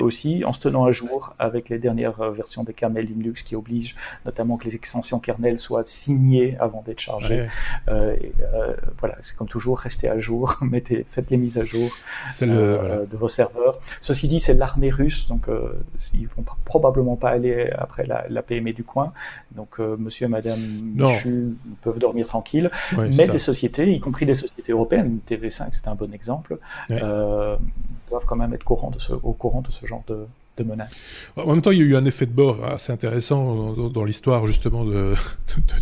aussi en se tenant à jour avec les dernières versions des kernels Linux qui obligent notamment que les extensions kernel soient signées avant d'être chargées? voilà, c'est comme toujours, restez à jour, mettez, faites les mises à jour de vos serveurs. Ceci dit, c'est l'armée russe, donc ils vont probablement pas aller après la, PME du coin. Donc, euh, monsieur et madame Peuvent dormir tranquilles. mais des sociétés, y compris des sociétés européennes, TV5 c'est un bon exemple, euh, doivent quand même être courant de ce, au courant de ce genre de, menaces. En même temps, il y a eu un effet de bord assez intéressant dans, l'histoire justement de,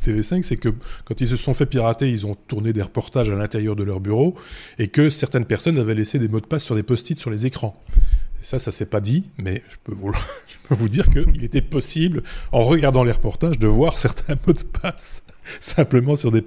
TV5, c'est que quand ils se sont fait pirater, ils ont tourné des reportages à l'intérieur de leur bureau et que certaines personnes avaient laissé des mots de passe sur des post-it sur les écrans. Ça, ça s'est pas dit, mais je peux vous, dire qu'il était possible, en regardant les reportages, de voir certains mots de passe simplement sur des,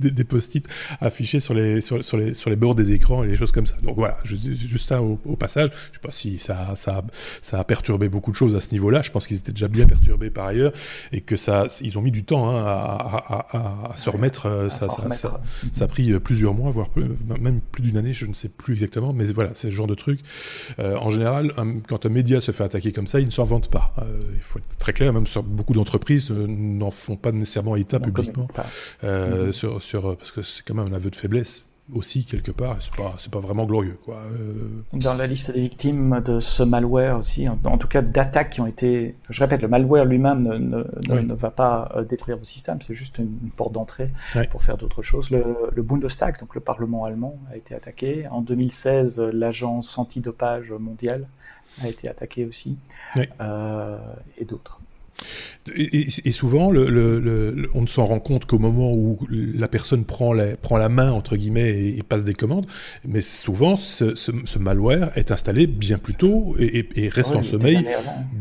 des, post-it affichés sur les, sur, les, sur les bords des écrans et des choses comme ça. Donc voilà, juste un au, passage. Je sais pas si ça, ça, ça a perturbé beaucoup de choses à ce niveau-là. Je pense qu'ils étaient déjà bien perturbés par ailleurs et que ça, ils ont mis du temps hein, à, à, se remettre. Euh, ça, ça, ça, a pris euh, plusieurs mois, voire même plus d'une année, je ne sais plus exactement, mais voilà, c'est le genre de truc. Euh, en général, quand un média se fait attaquer comme ça, il ne s'en vante pas. il faut être très clair, même sur beaucoup d'entreprises n'en font pas nécessairement état Euh, sur, sur, parce que c'est quand même un aveu de faiblesse aussi quelque part, c'est pas, c'est pas vraiment glorieux. Quoi. Euh, Dans la liste des victimes de ce malware aussi, en, tout cas d'attaques qui ont été... Je répète, le malware lui-même ne, ne, va pas euh, détruire vos systèmes, c'est juste une, porte d'entrée pour faire d'autres choses. Le, le, Bundestag, donc le Parlement allemand, a été attaqué. En 2016, l'agence antidopage mondiale a été attaquée aussi, et d'autres. Et, souvent, le, on ne s'en rend compte qu'au moment où la personne prend la, prend la main, entre guillemets, et, passe des commandes. Mais souvent, ce, malware est installé bien plus tôt et, reste en sommeil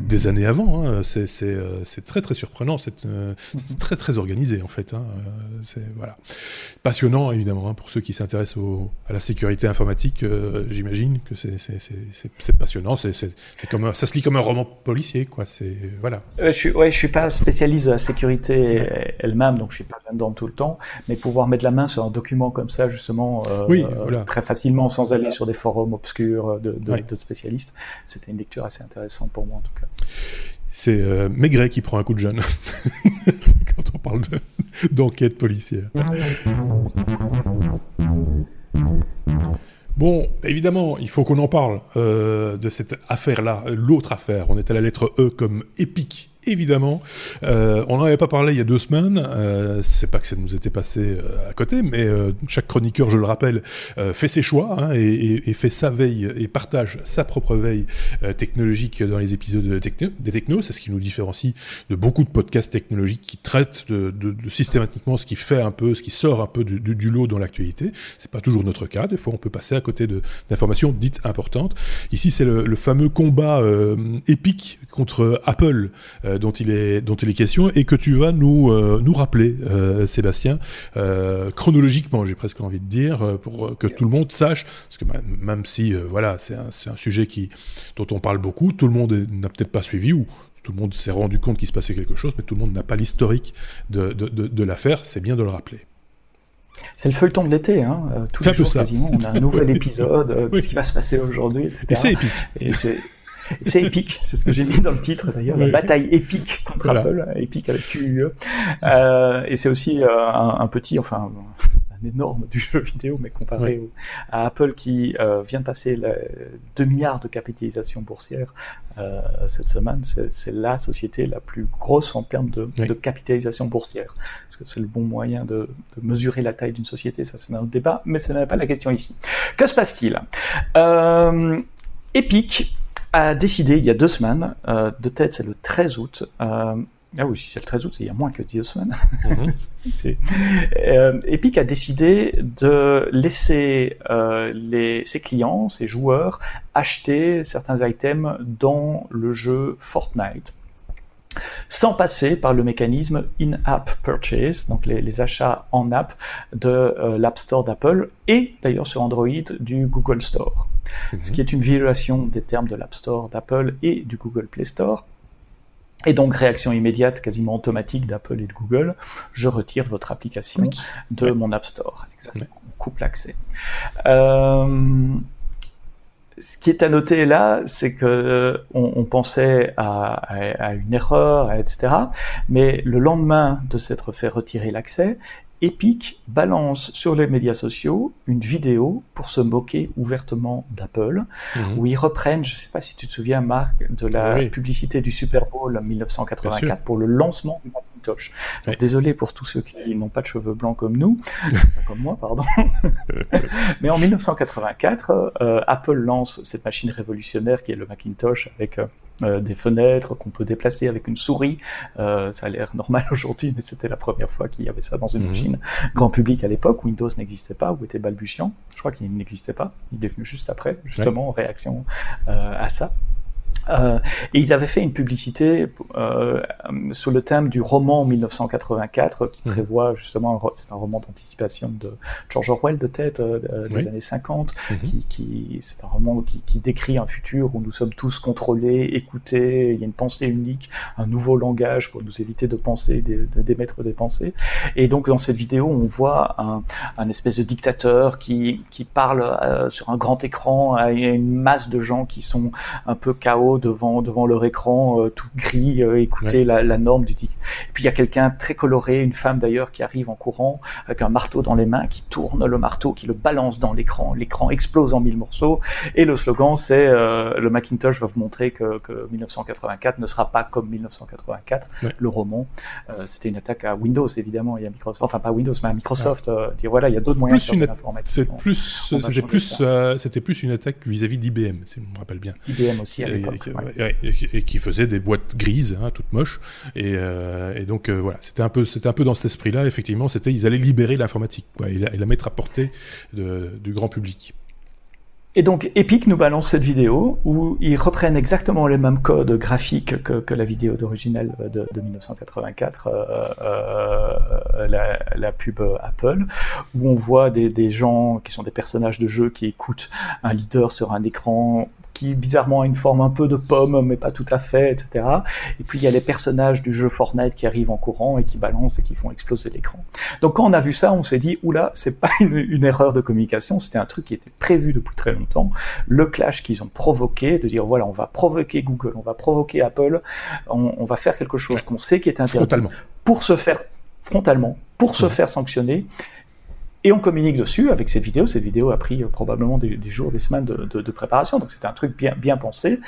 des années avant. Hein. Euh, c'est très, très surprenant. C'est euh, mm-hmm. très, très organisé, en fait. Hein. C'est voilà. passionnant, évidemment, hein, pour ceux qui s'intéressent à la sécurité informatique. Euh, j'imagine que c'est passionnant. C'est comme ça se lit comme un roman policier, quoi. C'est voilà suis, ouais, je suis pas spécialiste de la sécurité elle-même, donc je suis pas là-dedans tout le temps. Mais pouvoir mettre la main sur un document comme ça, justement, euh, très facilement, sans aller sur des forums obscurs de, de, spécialistes, c'était une lecture assez intéressante pour moi en tout cas. C'est euh, Maigret qui prend un coup de jeune quand on parle d'enquête policière. Bon, évidemment, il faut qu'on en parle euh, de cette affaire-là, l'autre affaire. On est à la lettre E comme épique évidemment. Euh, on n'en avait pas parlé il y a deux semaines. Euh, c'est pas que ça nous était passé euh, à côté, mais euh, chaque chroniqueur, je le rappelle, fait ses choix hein, et, et, fait sa veille et partage sa propre veille technologique dans les épisodes de techno, des technos. C'est ce qui nous différencie de beaucoup de podcasts technologiques qui traitent de, de, de systématiquement ce qui fait un peu, ce qui sort un peu du, du, lot dans l'actualité. C'est pas toujours notre cas. Des fois, on peut passer à côté d'informations dites importantes. Ici, c'est le, le, fameux combat épique contre Apple euh, dont, il est, dont il est question et que tu vas nous, euh, nous rappeler, euh, Sébastien, chronologiquement, j'ai presque envie de dire, pour que tout le monde sache, parce que même si voilà, c'est un, un, sujet qui, dont on parle beaucoup, tout le monde n'a peut-être pas suivi ou tout le monde s'est rendu compte qu'il se passait quelque chose, mais tout le monde n'a pas l'historique de, de, de, l'affaire, c'est bien de le rappeler. C'est le feuilleton de l'été, hein. tous les jours quasiment, on a un nouvel épisode, qu'est-ce qui va se passer aujourd'hui, etc. Et c'est épique. Et c'est épique, c'est ce que j'ai mis dans le titre d'ailleurs, la bataille épique contre Apple, épique avec QUE. Euh, et c'est aussi euh, un, petit, enfin, un énorme du jeu vidéo, mais comparé à Apple qui euh, vient de passer le 2 milliards de capitalisation boursière euh, cette semaine, c'est la société la plus grosse en termes de, de capitalisation boursière. Parce que c'est le bon moyen de, de mesurer la taille d'une société, ça c'est un autre débat, mais ce n'est pas la question ici. Que se passe-t-il? Euh, Epic a décidé il y a deux semaines, euh, de tête c'est le 13 août, euh, ah oui, c'est le 13 août, c'est il y a moins que deux semaines. Mhm. euh, Epic a décidé de laisser euh, les, ses clients, ses joueurs, acheter certains items dans le jeu Fortnite sans passer par le mécanisme in-app purchase, donc les, achats en app de euh, l'App Store d'Apple et d'ailleurs sur Android du Google Store. Ce qui est une violation des termes de l'App Store d'Apple et du Google Play Store. Et donc, réaction immédiate, quasiment automatique d'Apple et de Google, je retire votre application de mon App Store. Exactement. On coupe l'accès. Euh, ce qui est à noter là, c'est que on, pensait à, une erreur, etc. Mais le lendemain de s'être fait retirer l'accès, Epic balance sur les médias sociaux une vidéo pour se moquer ouvertement d'Apple, mhm. où ils reprennent, je ne sais pas si tu te souviens, Marc, de la publicité du Super Bowl 1984 pour le lancement du Macintosh. Désolé pour tous ceux qui n'ont pas de cheveux blancs comme nous, comme moi, pardon. Mais en 1984, euh, Apple lance cette machine révolutionnaire qui est le Macintosh avec euh, euh, des fenêtres qu'on peut déplacer avec une souris. Euh, ça a l'air normal aujourd'hui, mais c'était la première fois qu'il y avait ça dans une mhm. machine grand public à l'époque. Windows n'existait pas ou était balbutiant. Je crois qu'il n'existait pas. Il est venu juste après, justement en réaction euh, à ça. Euh, et ils avaient fait une publicité euh, sous le thème du roman 1984 qui mmh. prévoit justement, c'est un roman d'anticipation de George Orwell de tête euh, des années 50, mmh. qui, qui c'est un roman qui, qui, décrit un futur où nous sommes tous contrôlés, écoutés, il y a une pensée unique, un nouveau langage pour nous éviter de penser, d'émettre des pensées. Et donc dans cette vidéo, on voit un, un espèce de dictateur qui, qui parle euh, sur un grand écran à une masse de gens qui sont un peu chaos devant devant leur écran euh, tout gris, euh, écouter la, la, norme du Et puis il y a quelqu'un très coloré, une femme d'ailleurs qui arrive en courant avec un marteau dans les mains, qui tourne le marteau, qui le balance dans l'écran. L'écran explose en mille morceaux et le slogan c'est euh, le Macintosh va vous montrer que, que 1984 ne sera pas comme 1984. Le roman, c'était une attaque à Windows évidemment et à Microsoft, enfin pas Windows mais à Microsoft. dire voilà, il y a d'autres moyens de C'est plus, c'était plus, c'était plus une attaque vis-à-vis d'IBM, si je me rappelle bien. IBM aussi à l'époque et, qui faisait des boîtes grises, hein, toutes moches. Et, euh, donc euh, voilà, c'était un peu, c'était un peu dans cet esprit-là. Effectivement, c'était, ils allaient libérer l'informatique et, la, mettre à portée du grand public. Et donc Epic nous balance cette vidéo où ils reprennent exactement les mêmes codes graphiques que, la vidéo d'original de, 1984, euh, la, pub Apple, où on voit des, des, gens qui sont des personnages de jeu qui écoutent un leader sur un écran qui bizarrement a une forme un peu de pomme, mais pas tout à fait, etc. Et puis il y a les personnages du jeu Fortnite qui arrivent en courant et qui balancent et qui font exploser l'écran. Donc quand on a vu ça, on s'est dit, oula, c'est pas une, erreur de communication, c'était un truc qui était prévu depuis très longtemps. Le clash qu'ils ont provoqué, de dire, voilà, on va provoquer Google, on va provoquer Apple, on, va faire quelque chose qu'on sait qui est interdit pour se faire frontalement, pour se faire sanctionner et on communique dessus avec cette vidéo. Cette vidéo a pris euh, probablement des, jours, des semaines de, préparation, donc c'était un truc bien, pensé.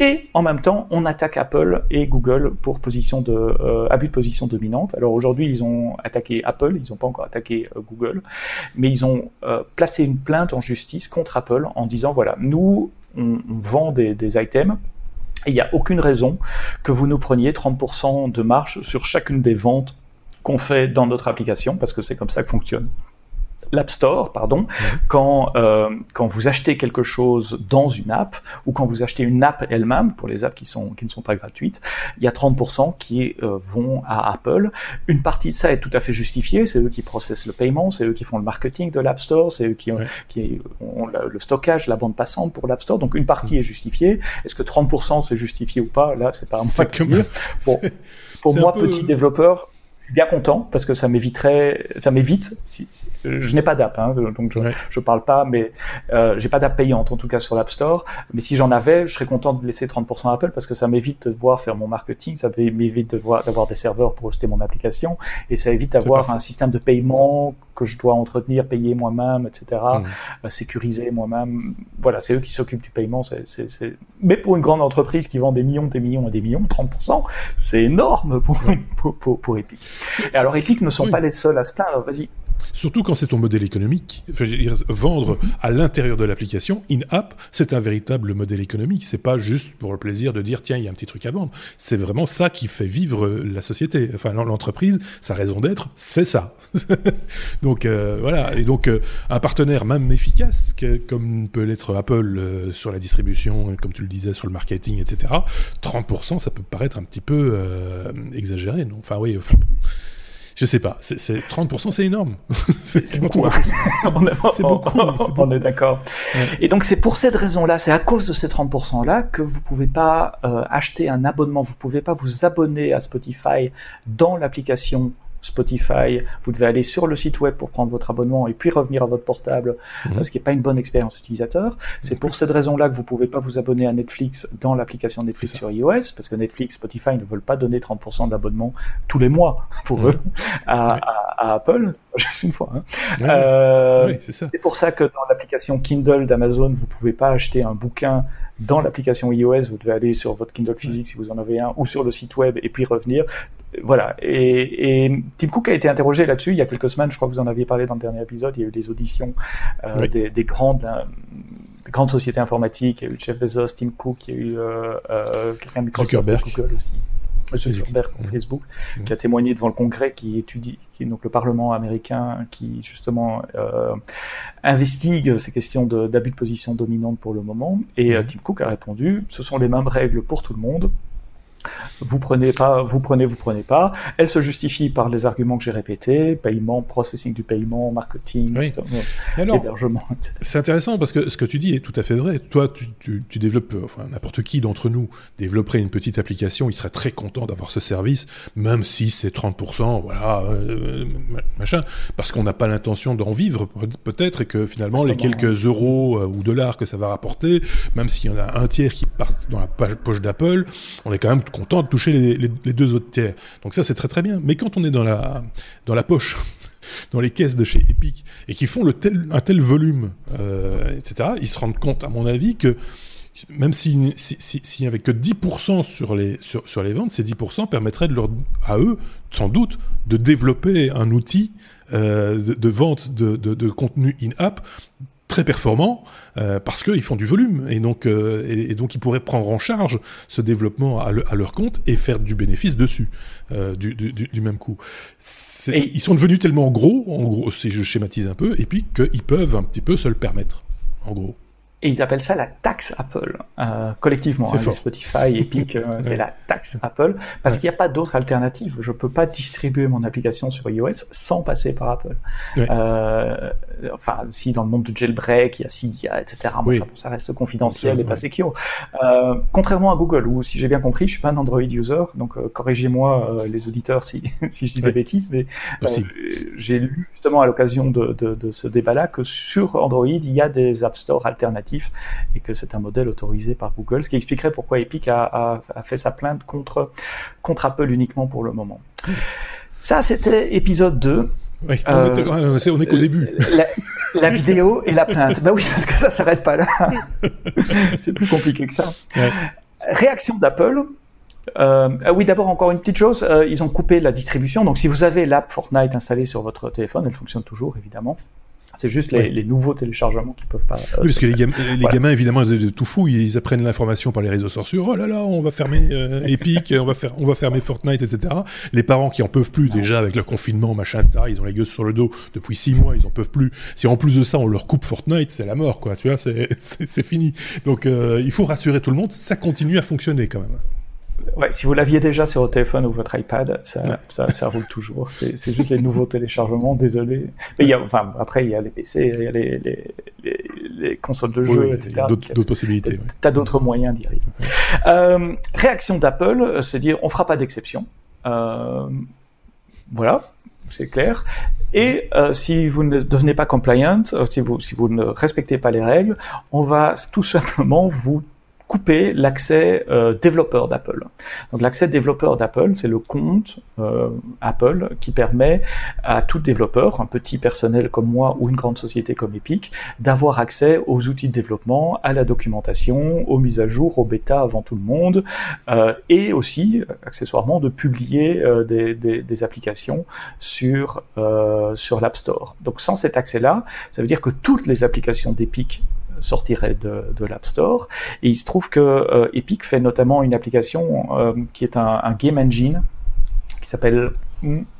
Et en même temps, on attaque Apple et Google pour position de euh, abus de position dominante. Alors aujourd'hui, ils ont attaqué Apple, ils n'ont pas encore attaqué euh, Google, mais ils ont placé une plainte en justice contre Apple en disant voilà, nous on, vend des, des items et il n'y a aucune raison que vous nous preniez 30% de marge sur chacune des ventes qu'on fait dans notre application, parce que c'est comme ça que fonctionne l'App Store, pardon, quand, euh, quand vous achetez quelque chose dans une app ou quand vous achetez une app elle-même, pour les apps qui, sont, qui ne sont pas gratuites, il y a 30% qui euh, vont à Apple. Une partie de ça est tout à fait justifiée, c'est eux qui processent le paiement, c'est eux qui font le marketing de l'App Store, c'est eux qui ont, qui ont le, stockage, la bande passante pour l'App Store, donc une partie est justifiée. Est-ce que 30% c'est justifié ou pas? Là, c'est pas un moi dire. Bon, pour moi, petit développeur, bien content parce que ça m'éviterait, ça m'évite. Si, je n'ai pas d'app, hein, donc je, je parle pas, mais euh, j'ai pas d'app payante en tout cas sur l'App Store. Mais si j'en avais, je serais content de laisser 30% à Apple parce que ça m'évite de devoir faire mon marketing, ça m'évite de voir d'avoir des serveurs pour hoster mon application et ça évite d'avoir un système de paiement que je dois entretenir, payer moi-même, etc., mmh. euh, sécuriser moi-même. Voilà, c'est eux qui s'occupent du paiement. Mais pour une grande entreprise qui vend des millions, des millions et des millions, 30%, c'est énorme pour, pour, pour, pour Epic. Et alors Epic ne sont pas les seuls à se plaindre. Vas-y. Surtout quand c'est ton modèle économique. vendre à l'intérieur de l'application, in-app, c'est un véritable modèle économique. C'est pas juste pour le plaisir de dire tiens, il y a un petit truc à vendre. C'est vraiment ça qui fait vivre la société. Enfin, l'entreprise, sa raison d'être, c'est ça. donc euh, voilà. Et donc, euh, un partenaire même efficace, comme peut l'être Apple euh, sur la distribution, comme tu le disais, sur le marketing, etc., 30%, ça peut paraître un petit peu exagéré. Non? Enfin, oui. Je sais pas, c'est 30%, c'est énorme. c'est beaucoup. c'est beaucoup. On est d'accord. Et donc c'est pour cette raison-là, c'est à cause de ces 30%-là que vous pouvez pas euh, acheter un abonnement, vous pouvez pas vous abonner à Spotify dans l'application Spotify, vous devez aller sur le site web pour prendre votre abonnement et puis revenir à votre portable, mhm. ce qui n'est pas une bonne expérience utilisateur. C'est pour cette raison-là que vous pouvez pas vous abonner à Netflix dans l'application Netflix sur iOS, parce que Netflix, Spotify ne veulent pas donner 30% d'abonnement tous les mois pour mhm. eux à, à, Apple, juste une fois. Hein. Euh, c'est pour ça que dans l'application Kindle d'Amazon, vous pouvez pas acheter un bouquin dans l'application iOS, vous devez aller sur votre Kindle physique si vous en avez un, ou sur le site web et puis revenir. Voilà. Et, Tim Cook a été interrogé là-dessus il y a quelques semaines. Je crois que vous en aviez parlé dans le dernier épisode. Il y a eu des auditions euh, des, grandes euh, grandes sociétés informatiques. Il y a eu Jeff Bezos, Tim Cook, il y a eu euh, quelqu'un de Google aussi. Monsieur Zuckerberg pour Facebook, qui a témoigné devant le Congrès, qui étudie, qui est donc le Parlement américain, qui justement investigue ces questions d'abus de, position dominante pour le moment. Et Tim Cook a répondu ce sont les mêmes règles pour tout le monde. Vous prenez pas, vous prenez, vous prenez pas. Elle se justifie par les arguments que j'ai répétés paiement, processing du paiement, marketing, hébergement, etc. C'est intéressant parce que ce que tu dis est tout à fait vrai. Toi, tu, tu, développes, enfin n'importe qui d'entre nous développerait une petite application, il serait très content d'avoir ce service, même si c'est 30%, voilà, euh, machin, parce qu'on n'a pas l'intention d'en vivre peut-être et que finalement les quelques euros euh, ou dollars que ça va rapporter, même s'il y en a un tiers qui part dans la poche d'Apple, on est quand même content de toucher les, deux autres tiers. Donc ça, c'est très très bien. Mais quand on est dans la, dans la poche, dans les caisses de chez Epic, et qui font un tel volume, euh, etc., ils se rendent compte, à mon avis, que même s'il n'y avait que 10% sur les, sur, les ventes, ces 10% permettraient de leur, à eux, sans doute, de développer un outil euh, de, vente de, de contenu in-app très performants euh, parce qu'ils font du volume et donc, euh, et, donc ils pourraient prendre en charge ce développement à, leur compte et faire du bénéfice dessus euh, du, du, du, même coup. Ils sont devenus tellement gros, en gros, si je schématise un peu, et puis qu'ils peuvent un petit peu se le permettre, en gros. Et ils appellent ça la taxe Apple, euh, collectivement. Hein, Spotify, Epic, euh, c'est la taxe Apple, parce qu'il n'y a pas d'autre alternative. Je peux pas distribuer mon application sur iOS sans passer par Apple. Euh, enfin, si dans le monde du jailbreak, il y a Cydia, etc. Enfin, ça reste confidentiel et pas secure. Euh, contrairement à Google, où si j'ai bien compris, je suis pas un Android user, donc corrigez-moi les auditeurs si, si je dis des bêtises, mais j'ai lu justement à l'occasion de, de, de ce débat-là que sur Android, il y a des App Store alternatifs et que c'est un modèle autorisé par Google, ce qui expliquerait pourquoi Epic a, fait sa plainte contre, contre Apple uniquement pour le moment. Ça, c'était épisode 2. Oui, on, est, on est qu'au début. La, vidéo et la plainte. bah oui, parce que ça s'arrête pas là. c'est plus compliqué que ça. Réaction d'Apple. Euh, ah oui, d'abord encore une petite chose, euh, ils ont coupé la distribution. Donc si vous avez l'app Fortnite installée sur votre téléphone, elle fonctionne toujours évidemment. C'est juste les, nouveaux téléchargements qui peuvent pas. oui, parce que les, gamins, évidemment, de, tout fou, ils apprennent l'information par les réseaux sociaux. Oh là là, on va fermer euh, Epic, on va faire, on va fermer Fortnite, etc. Les parents qui en peuvent plus déjà avec le confinement, machin, etc. Ils ont les gueules sur le dos depuis six mois, ils en peuvent plus. Si en plus de ça, on leur coupe Fortnite, c'est la mort, quoi. Tu vois, c'est fini. Donc, euh, il faut rassurer tout le monde. Ça continue à fonctionner quand même. Ouais, si vous l'aviez déjà sur votre téléphone ou votre iPad, ça, ça, ça, roule toujours. C'est juste les nouveaux téléchargements, désolé. Mais il y a, enfin, après, il y a les PC, il y a les, les, les, consoles de jeux, etc. D'autres possibilités. Tu as d'autres moyens d'y arriver. Euh, réaction d'Apple, c'est dire on fera pas d'exception. Euh, voilà, c'est clair. Et euh, si vous ne devenez pas compliant, euh, si vous, si vous ne respectez pas les règles, on va tout simplement vous couper l'accès euh, développeur d'Apple. Donc l'accès développeur d'Apple, c'est le compte euh, Apple qui permet à tout développeur, un petit personnel comme moi ou une grande société comme Epic, d'avoir accès aux outils de développement, à la documentation, aux mises à jour, aux bêta avant tout le monde, euh, et aussi accessoirement de publier des, applications sur sur l'App Store. Donc sans cet accès-là, ça veut dire que toutes les applications d'Epic sortirait de, de l'App Store. Et il se trouve que euh, Epic fait notamment une application euh, qui est un, un, game engine qui s'appelle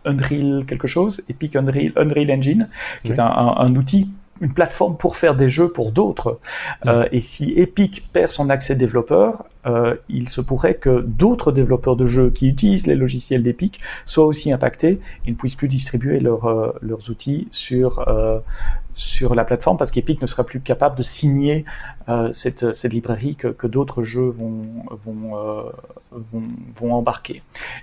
Unreal quelque chose, Epic Unreal, Unreal Engine, qui est un, un, outil une plateforme pour faire des jeux pour d'autres. Mm. Euh, et si Epic perd son accès développeur, euh, il se pourrait que d'autres développeurs de jeux qui utilisent les logiciels d'Epic soient aussi impactés et ne puissent plus distribuer euh, leurs outils sur, sur la plateforme parce qu'Epic ne sera plus capable de signer cette, cette, librairie que, que d'autres jeux vont, vont, vont, vont embarquer.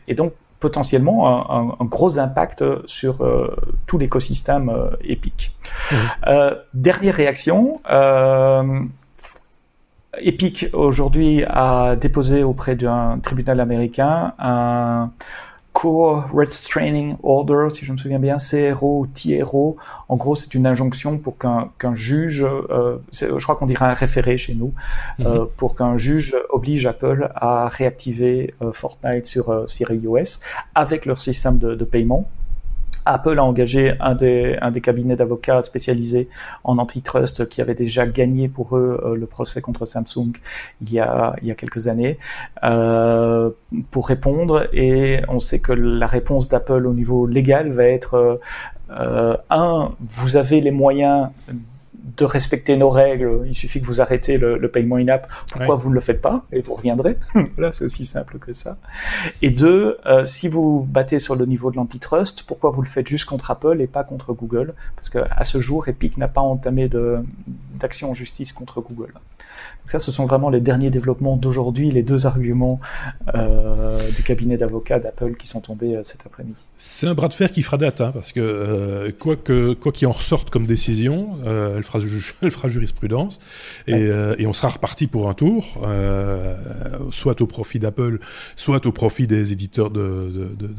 Et donc, potentiellement un, gros impact sur euh, tout l'écosystème euh, Epic. Mmh. Euh, dernière réaction. Epic aujourd'hui a déposé auprès d'un tribunal américain un Core Restraining Order, si je me souviens bien, CRO ou TRO. En gros, c'est une injonction pour qu'un juge, euh, je crois qu'on dirait un référé chez nous, euh, mhm. pour qu'un juge oblige Apple à réactiver euh, Fortnite sur, sur iOS avec leur système de paiement. Apple a engagé un des, cabinets d'avocats spécialisés en antitrust qui avait déjà gagné pour eux euh, le procès contre Samsung il y a, il y a quelques années euh, pour répondre. Et on sait que la réponse d'Apple au niveau légal va être euh, un, vous avez les moyens de respecter nos règles, il suffit que vous arrêtez le, paiement in-app. Pourquoi vous ne le faites pas Et vous reviendrez. Là, c'est aussi simple que ça. Et deux, euh, si vous battez sur le niveau de l'antitrust, pourquoi vous le faites juste contre Apple et pas contre Google? Parce qu'à ce jour, Epic n'a pas entamé d'action en justice contre Google. Donc ça, ce sont vraiment les derniers développements d'aujourd'hui, les deux arguments euh, du cabinet d'avocats d'Apple qui sont tombés euh, cet après-midi. C'est un bras de fer qui fera date, hein, parce que quoi que quoi qu'il en ressorte comme décision, elle, fera, elle fera jurisprudence et, euh, et, on sera reparti pour un tour, euh, soit au profit d'Apple, soit au profit des éditeurs de de, de,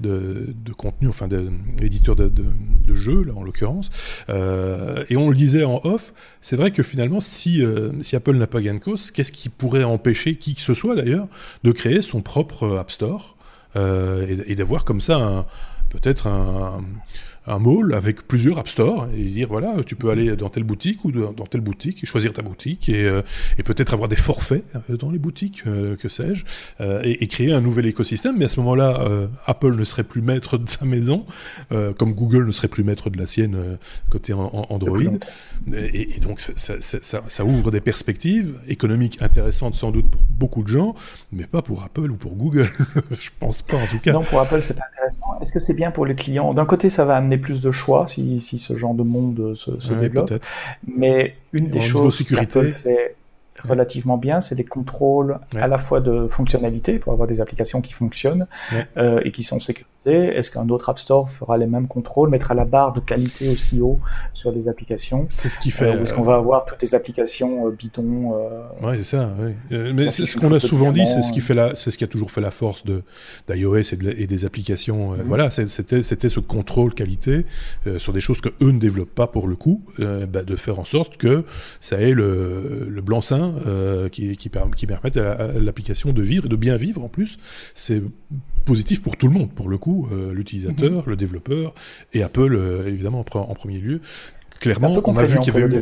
de, de contenu, enfin des éditeurs de, jeux là en l'occurrence. et on le disait en off, c'est vrai que finalement si si Apple n'a pas gain de cause, qu'est-ce qui pourrait empêcher qui que ce soit d'ailleurs de créer son propre App Store euh, et, et d'avoir comme ça peut-être un, un mall avec plusieurs app stores et dire voilà tu peux aller dans telle boutique ou dans telle boutique et choisir ta boutique et, euh, et peut-être avoir des forfaits euh, dans les boutiques euh, que sais-je et, et, créer un nouvel écosystème. Mais à ce moment-là Apple ne serait plus maître de sa maison comme Google ne serait plus maître de la sienne côté Android. et, et, donc ça, ça, ça, ouvre des perspectives économiques intéressantes sans doute pour beaucoup de gens mais pas pour Apple ou pour Google. Je pense pas en tout cas. Non pour Apple c'est pas intéressant. Est-ce que c'est bien pour les clients d'un côté ça va amener plus de choix si, si ce genre de monde se, se développe. Mais une des choses qu'Apple fait relativement bien, c'est des contrôles à la fois de fonctionnalité pour avoir des applications qui fonctionnent euh, et qui sont sécurisées. Est-ce qu'un autre App Store fera les mêmes contrôles, mettra la barre de qualité aussi haut sur les applications? C'est ce qui fait. Euh, est-ce qu'on va avoir toutes les applications euh, bidons euh, Oui, c'est ça. Oui. Euh, mais c'est ce qu'on a souvent dit, c'est ce qui fait la, c'est ce qui a toujours fait la force de d'iOS et, de, et, des applications. Mhm. Voilà, c'était c'était ce contrôle qualité sur des choses que eux ne développent pas pour le coup, bah, de faire en sorte que ça ait le, le blanc-seing euh, qui, qui, qui, permettent à l'application de vivre et de bien vivre en plus. C'est positif pour tout le monde, pour le coup, euh, l'utilisateur, mhm. le développeur et Apple euh, évidemment en, en, premier lieu. Clairement, on a vu qu'il y avait eu...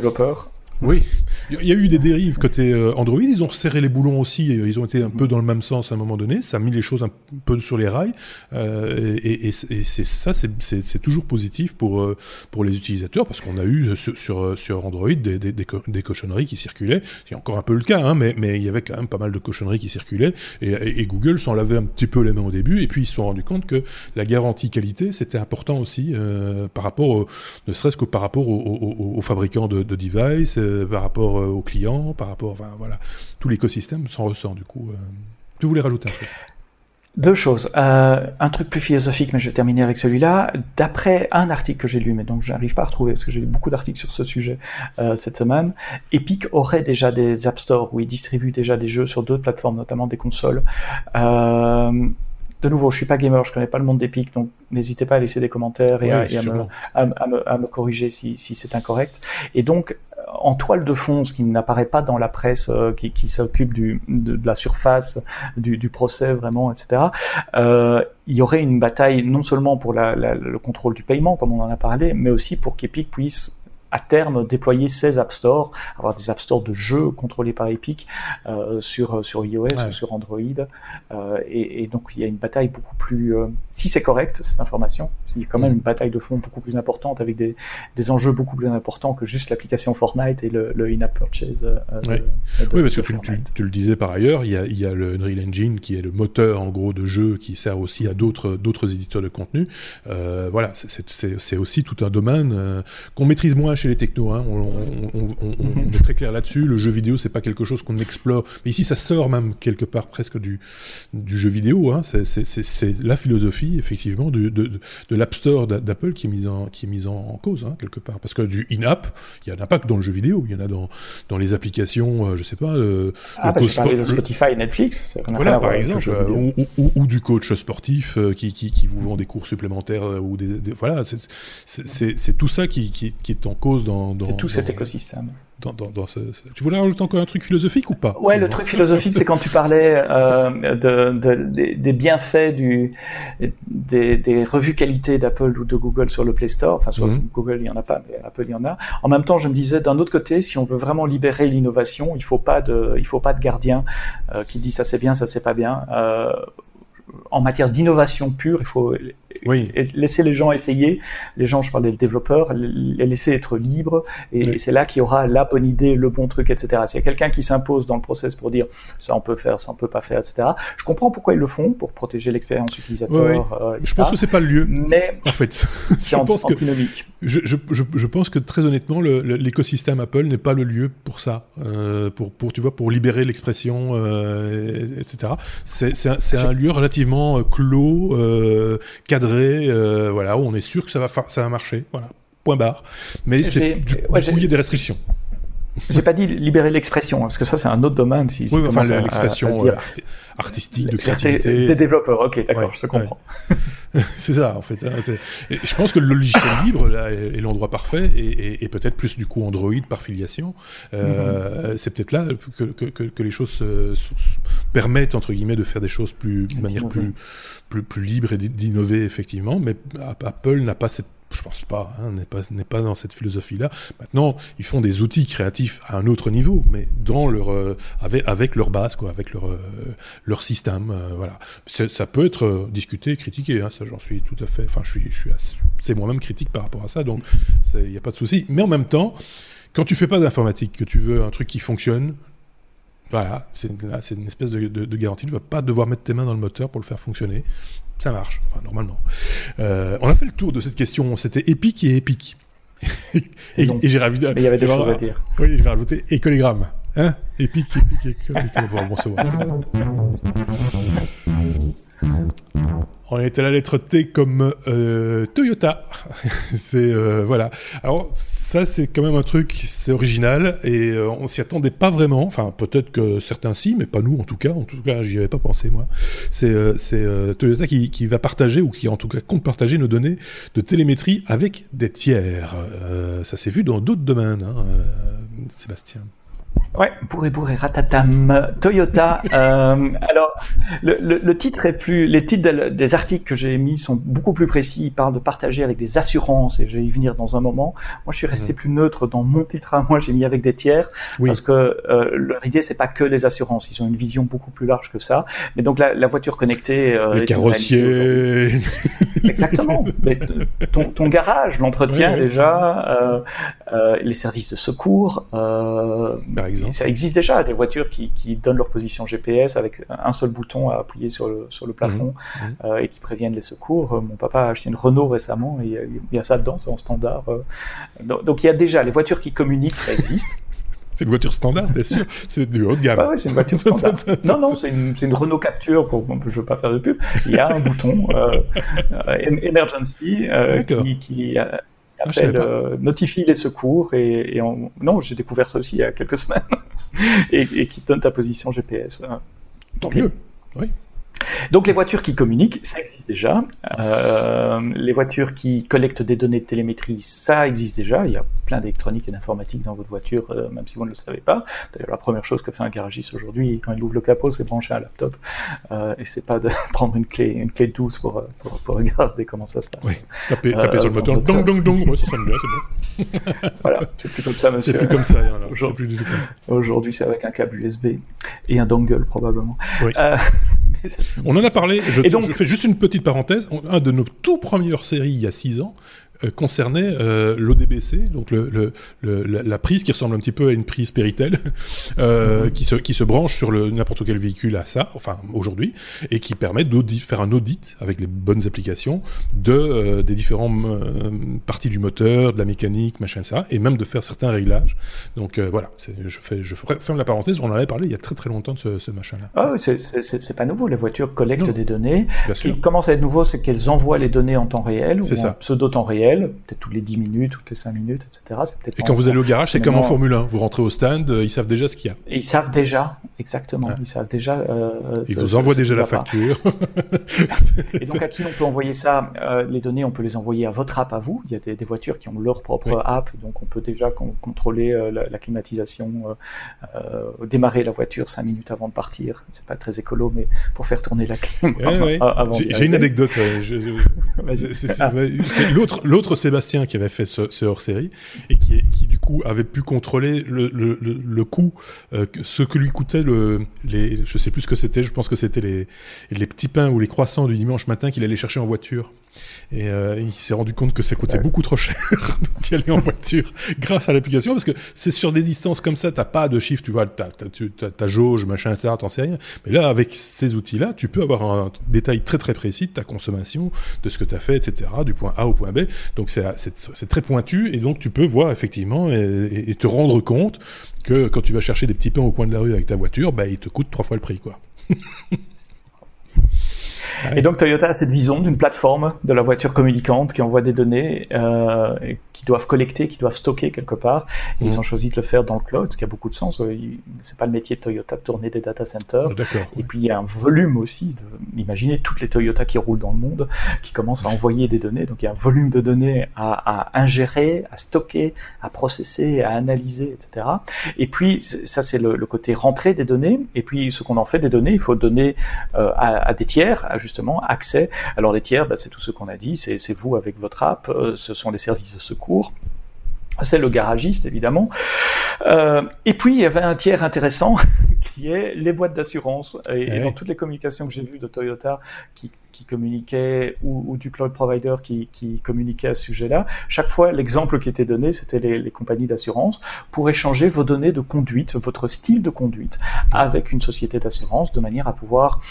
oui, il y a eu des dérives côté euh, Android. Ils ont resserré les boulons aussi. Ils ont été un peu dans le même sens à un moment donné. Ça a mis les choses un peu sur les rails. Euh, et, et, c'est ça, c'est toujours positif pour euh, pour les utilisateurs parce qu'on a eu sur, sur, Android des, des, des, cochonneries qui circulaient. C'est encore un peu le cas, hein, mais, mais il y avait quand même pas mal de cochonneries qui circulaient. Et, Google s'en lavait un petit peu les mains au début. Et puis ils se sont rendus compte que la garantie qualité c'était important aussi par rapport, ne serait-ce que par rapport aux, fabricants de, de devices euh, par rapport euh, aux clients, par rapport, enfin voilà, tout l'écosystème s'en ressent du coup. tu euh. voulais rajouter un truc? Deux choses. un truc plus philosophique, mais je vais terminer avec celui-là. D'après un article que j'ai lu, mais donc je n'arrive pas à retrouver parce que j'ai lu beaucoup d'articles sur ce sujet cette semaine, Epic aurait déjà des App Store où il distribue déjà des jeux sur d'autres plateformes, notamment des consoles. de nouveau, je suis pas gamer, je connais pas le monde d'Epic, donc n'hésitez pas à laisser des commentaires et, à, me, à, me, à, me, corriger si, si c'est incorrect. Et donc, en toile de fond, ce qui n'apparaît pas dans la presse euh, qui, qui s'occupe de, de, la surface du, du, procès vraiment, etc. Euh, il y aurait une bataille non seulement pour la, la, le contrôle du paiement, comme on en a parlé, mais aussi pour qu'Epic puisse à terme déployer 16 App Store, avoir des App Store de jeux contrôlés par Epic euh, sur sur iOS ou sur Android. Euh, et, et, donc il y a une bataille beaucoup plus, euh, si c'est correct cette information, il y a quand même mm. une bataille de fond beaucoup plus importante avec des, des enjeux beaucoup plus importants que juste l'application Fortnite et le, le in-app purchase. Euh, oui. oui, parce que tu, tu, tu, le disais par ailleurs, il y, a, il y a le Unreal Engine qui est le moteur en gros de jeu qui sert aussi à d'autres éditeurs de contenu. Euh, voilà, c'est aussi tout un domaine euh, qu'on maîtrise moins chez les technos. Hein. On, on, on, on, est très clair là-dessus. Le jeu vidéo, c'est pas quelque chose qu'on explore. Mais ici, ça sort même quelque part presque du, du jeu vidéo. Hein. C'est la philosophie, effectivement, de, de, de l'App Store d'Apple qui est mise en, qui est mise en, cause, hein, quelque part. Parce que du in-app, il y en a pas que dans le jeu vidéo. Il y en a dans, dans les applications, euh, je sais pas. Euh, ah, bah, je parlais de Spotify et Netflix. Voilà, par exemple. Euh, ou, ou, ou, du coach sportif qui, qui, qui, vous vend des cours supplémentaires ou des, des voilà. C'est tout ça qui, qui, est en cause dans, dans tout dans, cet écosystème. Dans, dans, ce, Tu voulais rajouter encore un truc philosophique ou pas? Ouais, le truc philosophique, c'est quand tu parlais euh, de, de, des, des, bienfaits du, des, des revues qualité d'Apple ou de Google sur le Play Store. Enfin, sur mm -hmm. Google, il y en a pas, mais Apple, il y en a. En même temps, je me disais, d'un autre côté, si on veut vraiment libérer l'innovation, il faut pas de, il faut pas de gardien euh, qui dit ça c'est bien, ça c'est pas bien. Euh, en matière d'innovation pure, il faut oui. laisser les gens essayer. Les gens, je parlais des développeurs, les laisser être libres. Et oui. c'est là qu'il y aura la bonne idée, le bon truc, etc. S'il y a quelqu'un qui s'impose dans le process pour dire ça on peut faire, ça on peut pas faire, etc. Je comprends pourquoi ils le font pour protéger l'expérience utilisateur. Oui, euh, je pense que c'est pas le lieu. Mais en fait, je pense que je, je, je, je, pense que très honnêtement, l'écosystème Apple n'est pas le lieu pour ça, euh, pour, pour tu vois, pour libérer l'expression, euh, etc. C'est un, un lieu relativement clos, euh, cadré, euh, voilà, où on est sûr que ça va, ça va marcher, voilà, point barre. Mais c'est du, ouais, du coup, il y a des restrictions. J'ai pas dit libérer l'expression, parce que ça c'est un autre domaine. Si, oui, enfin l'expression euh, artistique de créativité. Des développeurs, ok, d'accord, ouais, je te comprends. Ouais. c'est ça en fait. Hein, et je pense que le logiciel libre là, est, l'endroit parfait et, et, et peut-être plus du coup Android par filiation. Euh, mm -hmm. C'est peut-être là que, que, que, que, les choses se, se permettent entre guillemets de faire des choses plus de manière plus, plus plus libre et d'innover effectivement. Mais Apple n'a pas cette je pense pas, hein, n'est pas, pas dans cette philosophie-là. Maintenant, ils font des outils créatifs à un autre niveau, mais dans leur, euh, avec, avec leur base, quoi, avec leur, euh, leur système, euh, voilà. Ça peut être discuté, critiqué, hein, ça j'en suis tout à fait, enfin, je suis, je suis c'est moi-même critique par rapport à ça, donc il n'y a pas de souci. Mais en même temps, quand tu fais pas d'informatique, que tu veux un truc qui fonctionne, voilà, c'est une espèce de, de garantie. Tu ne vas pas devoir mettre tes mains dans le moteur pour le faire fonctionner. Ça marche, enfin, normalement. Euh, on a fait le tour de cette question. C'était épique et épique. et, et, j'ai rajouté. Mais il y avait des choses à dire. Oui, je vais rajouter écolégramme. Hein? Épique, épique, écolégramme. bon. On est à la lettre T comme euh, Toyota. c'est euh, voilà. Alors ça c'est quand même un truc, c'est original et euh, on s'y attendait pas vraiment. Enfin peut-être que certains si, mais pas nous en tout cas. En tout cas, j'y avais pas pensé moi. C'est Toyota qui, qui, va partager ou qui en tout cas compte partager nos données de télémétrie avec des tiers. ça s'est vu dans d'autres domaines, hein, Sébastien. Ouais, bourré bourré ratatam Toyota. euh, alors le, le, le, titre est plus, les titres de, des articles que j'ai mis sont beaucoup plus précis. Ils parlent de partager avec des assurances et je vais y venir dans un moment. Moi, je suis resté mmh. plus neutre dans mon titre à moi. J'ai mis avec des tiers oui. parce que euh, leur idée c'est pas que les assurances. Ils ont une vision beaucoup plus large que ça. Mais donc la, la voiture connectée, euh, les carrossiers, exactement. Mais ton, ton garage, l'entretien oui, déjà, euh, les services de secours. Euh, par exemple. Ça existe déjà, des voitures qui, qui, donnent leur position GPS avec un seul bouton à appuyer sur le, sur le plafond mmh, mmh. Euh, et qui préviennent les secours. Mon papa a acheté une Renault récemment et il y a ça dedans, c'est en standard. Donc, donc, il y a déjà les voitures qui communiquent, ça existe. C'est une voiture standard, bien sûr. C'est du haut de gamme. Ah oui, c'est une voiture standard. non, non, c'est une, une, Renault Capture. Pour, je ne veux pas faire de pub. Il y a un bouton euh, emergency qui, qui appelle, euh, notifie les secours et, et on... non, j'ai découvert ça aussi il y a quelques semaines et, et, qui donne ta position GPS. Tant mieux, oui. Donc les voitures qui communiquent, ça existe déjà. Euh, les voitures qui collectent des données de télémétrie, ça existe déjà. Il y a plein d'électronique et d'informatique dans votre voiture, euh, même si vous ne le savez pas. D'ailleurs, la première chose que fait un garagiste aujourd'hui, quand il ouvre le capot, c'est brancher un laptop. Euh, et c'est pas de prendre une clé, une clé douce pour, pour, pour, regarder comment ça se passe. Oui, taper, taper sur le moteur, dong, dong, dong, ouais, ça sonne bien, c'est bon. voilà, c'est plus comme ça, monsieur. C'est plus comme ça, Aujourd'hui, Aujourd'hui, c'est avec un câble USB et un dongle, probablement. Oui. On en a parlé, je, donc, je, fais juste une petite parenthèse, un de nos tout premières séries il y a six ans, concernait euh, l'ODBC, donc le, la prise qui ressemble un petit peu à une prise Péritel, euh, qui, se, qui se branche sur n'importe quel véhicule à ça, enfin aujourd'hui, et qui permet de faire un audit avec les bonnes applications de, des différentes parties du moteur, de la mécanique, machin, ça, et même de faire certains réglages. Donc voilà, je, fais, je ferme la parenthèse, on en avait parlé il y a très très longtemps de ce, machin-là. Ah oui, c'est pas nouveau, les voitures collectent des données. Ce qui commence à être nouveau, c'est qu'elles envoient les données en temps réel, ou en pseudo-temps réel peut-être toutes les 10 minutes, toutes les 5 minutes, etc. Et quand vous allez au garage, c'est comme en Formule 1. Vous rentrez au stand, euh, ils savent déjà ce qu'il y a. ils savent déjà, exactement. Ils savent déjà. Euh, ils vous envoient déjà la facture. et donc, à qui on peut envoyer ça euh, Les données, on peut les envoyer à votre app à vous. Il y a des, voitures qui ont leur propre app, donc on peut déjà contrôler la, climatisation, démarrer la voiture 5 minutes avant de partir. C'est pas très écolo, mais pour faire tourner la clim. J'ai une anecdote. C'est l'autre l'autre Sébastien qui avait fait ce, hors-série et qui, qui, du coup avait pu contrôler le, le, le, coût, euh, ce que lui coûtait le, les, je sais plus ce que c'était, je pense que c'était les, les petits pains ou les croissants du dimanche matin qu'il allait chercher en voiture. Et euh, il s'est rendu compte que ça coûtait beaucoup trop cher d'y aller en voiture grâce à l'application parce que c'est sur des distances comme ça, t'as pas de chiffre, tu vois, t'as, ta jauge, machin, etc., t'en sais rien. Mais là, avec ces outils-là, tu peux avoir un détail très très précis de ta consommation, de ce que tu as fait, etc., du point A au point B. Donc c'est très pointu et donc tu peux voir effectivement et, te rendre compte que quand tu vas chercher des petits pains au coin de la rue avec ta voiture, bah, il te coûte trois fois le prix. quoi. Et donc Toyota a cette vision d'une plateforme de la voiture communicante qui envoie des données euh, qui doivent collecter, qui doivent stocker quelque part. Et ils mm. ont choisi de le faire dans le cloud, ce qui a beaucoup de sens. Euh, c'est pas le métier de Toyota de tourner des data centers. Ah, et puis il y a un volume aussi. De, imaginez toutes les Toyota qui roulent dans le monde, qui commencent à envoyer des données. Donc il y a un volume de données à, à ingérer, à stocker, à processer, à analyser, etc. Et puis ça c'est le, le, côté rentrée des données. Et puis ce qu'on en fait des données, il faut donner euh, à, à, des tiers, justement accès. Alors les tiers, bah, c'est tout ce qu'on a dit. C'est vous avec votre app. Euh, ce sont les services de secours c'est le garagiste, évidemment. Euh, et puis, il y avait un tiers intéressant qui est les boîtes d'assurance. Et, et, dans toutes les communications que j'ai vues de Toyota qui qui communiquait ou, du cloud provider qui, qui communiquait à ce sujet-là. Chaque fois, l'exemple qui était donné, c'était les, les, compagnies d'assurance pour échanger vos données de conduite, votre style de conduite avec une société d'assurance de manière à pouvoir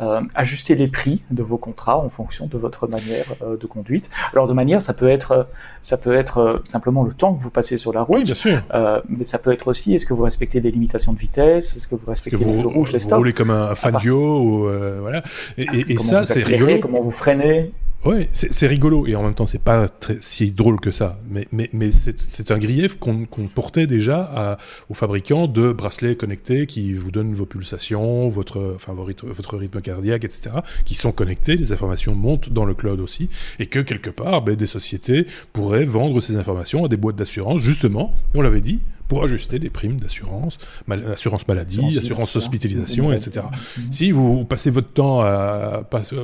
euh, ajuster les prix de vos contrats en fonction de votre manière euh, de conduite. Alors de manière, ça peut être, ça peut être euh, simplement le temps que vous passez sur la route, oui, bien sûr. mais ça peut être aussi est-ce que vous respectez les limitations de vitesse, est-ce que vous respectez les feux rouges, les stops? Vous roulez comme un Fangio ou voilà. Et, et, et ça, c'est comment vous freinez? Ouais, c'est rigolo. Et en même temps c'est pas si drôle que ça, mais, mais, c'est un grief qu'on portait déjà aux fabricants de bracelets connectés qui vous donnent vos pulsations, votre, enfin, votre rythme cardiaque, etc., qui sont connectés, les informations montent dans le cloud aussi, et que quelque part ben, des sociétés pourraient vendre ces informations à des boîtes d'assurance, justement, et on l'avait dit, pour ajuster les primes d'assurance, assurance maladie, assurance, hospitalisation, etc. Si vous passez votre temps à,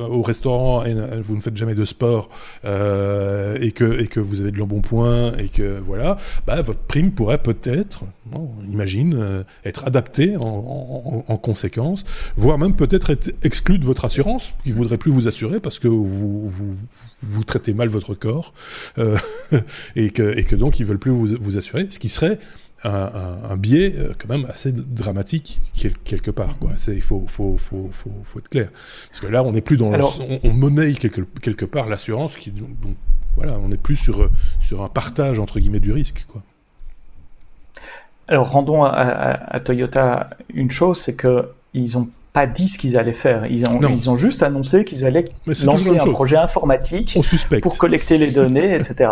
au restaurant et vous ne faites jamais de sport euh, et, que, et que vous avez de l'embonpoint et que voilà, bah, votre prime pourrait peut-être, on imagine, euh, être adaptée en, conséquence, voire même peut-être être exclue de votre assurance, qui ne voudrait plus vous assurer parce que vous, vous, vous traitez mal votre corps euh, et, que, et que donc ils veulent plus vous, vous assurer, ce qui serait un, biais euh, quand même assez dramatique quelque part. Quoi. Il faut, faut, faut, faut, être clair. Parce que là, on n'est plus dans... on, monnaie quelque, quelque part l'assurance, qui, donc, voilà, on n'est plus sur, sur un partage, entre guillemets, du risque. Quoi. Alors, rendons à, Toyota une chose, c'est qu'ils ont pas dit ce qu'ils allaient faire. Ils ont, ils ont juste annoncé qu'ils allaient lancer un projet informatique pour collecter les données, etc.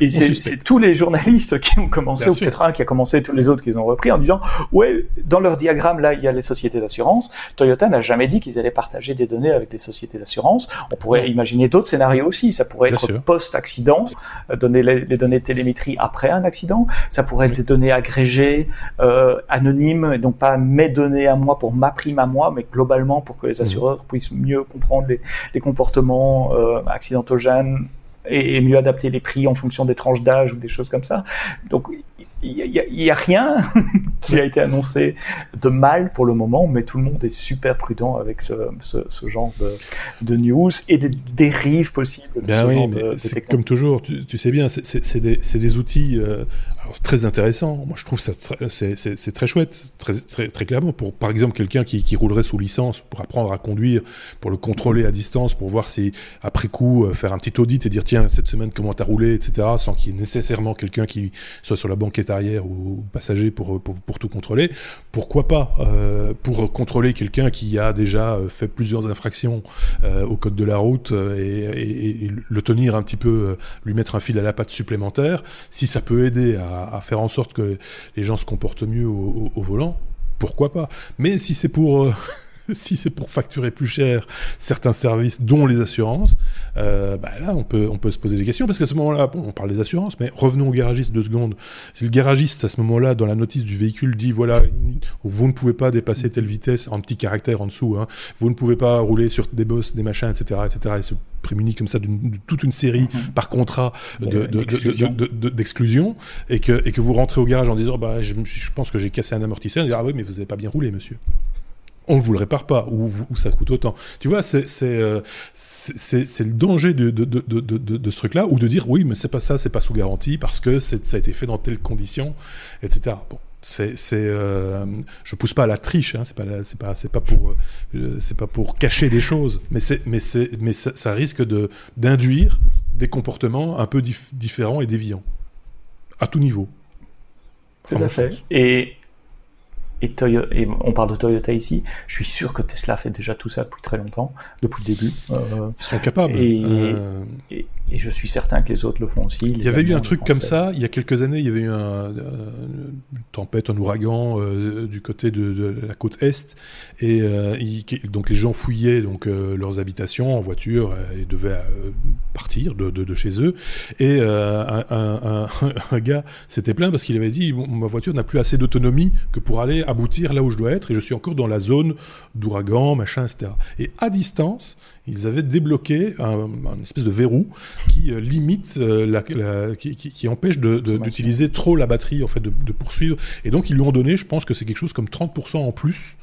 Et c'est tous les journalistes qui ont commencé, ou peut-être un qui a commencé, tous les autres qui ont repris en disant, ouais, dans leur diagramme, là, il y a les sociétés d'assurance. Toyota n'a jamais dit qu'ils allaient partager des données avec les sociétés d'assurance. On pourrait imaginer d'autres scénarios aussi. Ça pourrait être post-accident, euh, donner les, données de télémétrie après un accident. Ça pourrait être des données agrégées, euh, anonymes, et donc pas mes données à moi pour ma prime à moi, mais globalement pour que les mmh. assureurs puissent mieux comprendre les, comportements euh, accidentogènes et, mieux adapter les prix en fonction des tranches d'âge ou des choses comme ça. Donc il n'y a, rien qui a été annoncé de mal pour le moment, mais tout le monde est super prudent avec ce, genre de, news et des dérives possibles. De ben oui, mais c'est comme toujours, tu, sais bien, c'est des, des, outils euh, très intéressants. Moi, je trouve ça c'est très chouette, très, très, très, clairement. Pour, par exemple, quelqu'un qui, qui, roulerait sous licence pour apprendre à conduire, pour le contrôler à distance, pour voir si, après coup, euh, faire un petit audit et dire, tiens, cette semaine, comment t'as roulé, etc., sans qu'il y ait nécessairement quelqu'un qui soit sur la banquette arrière ou passager pour, pour, tout contrôler. Pourquoi pas euh, Pour contrôler quelqu'un qui a déjà euh, fait plusieurs infractions euh, au code de la route et, le tenir un petit peu, lui mettre un fil à la patte supplémentaire, si ça peut aider à, faire en sorte que les gens se comportent mieux au, au volant, pourquoi pas? Mais si c'est pour si c'est pour facturer plus cher certains services, dont les assurances, euh, bah là, on peut, on peut se poser des questions, parce qu'à ce moment-là, on parle des assurances, mais revenons au garagiste deux secondes. Si le garagiste, à ce moment-là, dans la notice du véhicule, dit, voilà, vous ne pouvez pas dépasser telle vitesse, en petit caractère en dessous, hein, vous ne pouvez pas rouler sur des bosses, des machins, etc., etc., et se prémunit comme ça de toute une série mm-hmm. par contrat d'exclusion, et, que, et que vous rentrez au garage en disant, bah, je, je pense que j'ai cassé un amortisseur, et dire, ah oui, mais vous n'avez pas bien roulé, monsieur on ne vous le répare pas, ou, ça coûte autant. Tu vois, c'est euh, le danger de, de, de, de ce truc-là, ou de dire oui, mais c'est pas ça, c'est pas sous garantie, parce que ça a été fait dans telles conditions, etc. Bon, c'est, euh, je pousse pas à la triche, hein, c'est pas, c'est pas, c'est pas pour, euh, c'est pas pour cacher des choses, mais c'est, mais c'est, mais ça, risque de d'induire des comportements un peu différents et déviants à tout niveau. Tout à fait. Et et, on parle de Toyota ici, je suis sûr que Tesla fait déjà tout ça depuis très longtemps, depuis le début. Euh, Ils sont capables. Euh, et, et, je suis certain que les autres le font aussi. Il y avait eu un truc comme ça, il y a quelques années, il y avait eu un, une tempête, un ouragan euh, du côté de, la côte Est, et donc les gens fouillaient donc, leurs habitations en voiture et devaient partir de, de, chez eux. Et un, un, un, gars s'était plaint parce qu'il avait dit, ma voiture n'a plus assez d'autonomie que pour aller aboutir là où je dois être et je suis encore dans la zone d'ouragan, machin, etc. Et à distance, ils avaient débloqué un, espèce de verrou qui euh, limite, euh, la, qui, empêche d'utiliser trop la batterie, en fait, de, de, poursuivre. Et donc, ils lui ont donné, je pense que c'est quelque chose comme 30% en plus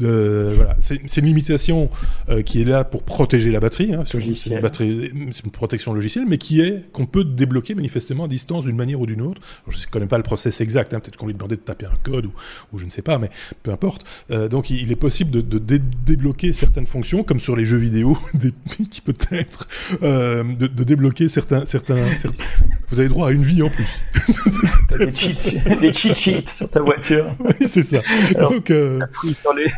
voilà, c'est une limitation euh, qui est là pour protéger la batterie, hein, c'est une, protection logicielle, mais qui est qu'on peut débloquer manifestement à distance d'une manière ou d'une autre. je ne connais pas le process exact, hein, peut-être qu'on lui demandait de taper un code ou, je ne sais pas, mais peu importe. Euh, donc il, est possible de, débloquer certaines fonctions, comme sur les jeux vidéo, qui peut-être euh, de, débloquer certains, certains, Vous avez droit à une vie en plus. des cheat, sheets sur ta voiture. oui, c'est ça. donc, sur les,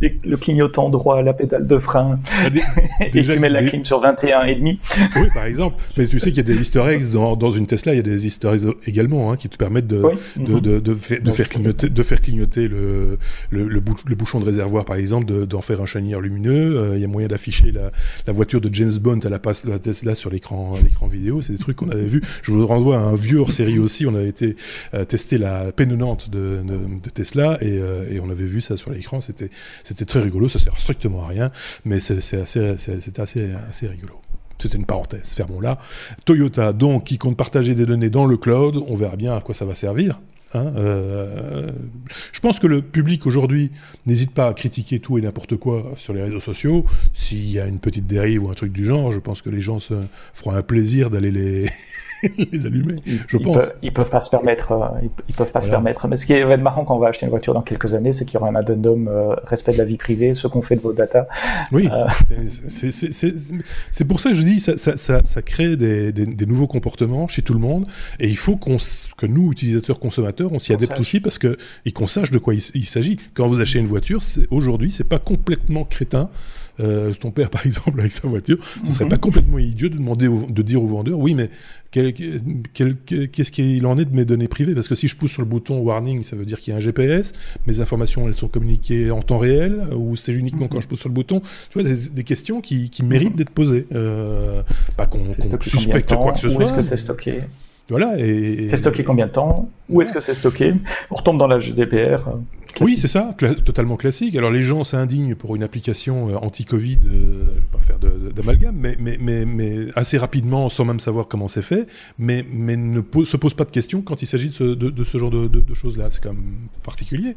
le clignotant droit la pédale de frein ah, et tu mets la clim sur 21 et demi. Oui, par exemple. Mais tu sais qu'il y a des easter eggs dans, dans, une Tesla, il y a des easter eggs également hein, qui te permettent de, de, de, de, faire clignoter, de faire clignoter le, le, le, bouchon de réservoir, par exemple, d'en faire un chanière lumineux. Euh, il y a moyen d'afficher la, la, voiture de James Bond à la, passe, la Tesla sur l'écran vidéo. C'est des trucs qu'on avait vu. Je vous renvoie à un vieux hors série aussi. On avait été euh, tester la pénonante de, de, Tesla et, euh, et on avait vu ça sur l'écran. C'était c'était très rigolo, ça sert strictement à rien, mais c'est assez, assez, assez rigolo. C'était une parenthèse, fermons là. Toyota, donc, qui compte partager des données dans le cloud, on verra bien à quoi ça va servir. Hein, euh, je pense que le public aujourd'hui n'hésite pas à critiquer tout et n'importe quoi sur les réseaux sociaux. S'il y a une petite dérive ou un truc du genre, je pense que les gens se feront un plaisir d'aller les les allumer, je pense. Peuvent, ils peuvent pas se permettre, euh, ils, peuvent pas se permettre. Mais ce qui va être marrant quand on va acheter une voiture dans quelques années, c'est qu'il y aura un addendum euh, respect de la vie privée, ce qu'on fait de vos data. Oui, euh... c'est pour ça que je dis, ça, ça, ça, ça crée des, des, des, nouveaux comportements chez tout le monde, et il faut que nous, utilisateurs, consommateurs, on s'y adapte aussi parce que et qu'on sache de quoi il, il s'agit. Quand vous achetez une voiture, aujourd'hui, c'est pas complètement crétin euh, ton père, par exemple, avec sa voiture, ce serait pas complètement idiot de demander, de dire au vendeur, oui, mais qu'est-ce qu'il en est de mes données privées? Parce que si je pousse sur le bouton warning, ça veut dire qu'il y a un GPS, mes informations, elles sont communiquées en temps réel, ou c'est uniquement quand je pousse sur le bouton. Tu vois, des, questions qui, méritent d'être posées. Euh, pas qu'on suspecte quoi que ce soit. Où est-ce que c'est stocké? Voilà, et... C'est stocké combien de temps? Où est-ce que c'est stocké? On retombe dans la GDPR. Oui, c'est ça, totalement classique. Alors les gens s'indignent pour une application euh, anti-Covid, euh, je ne vais pas faire d'amalgame, mais, mais, mais, mais, assez rapidement, sans même savoir comment c'est fait, mais, mais ne se pose pas de questions quand il s'agit de, ce, de, ce genre de, choses-là. C'est quand même particulier.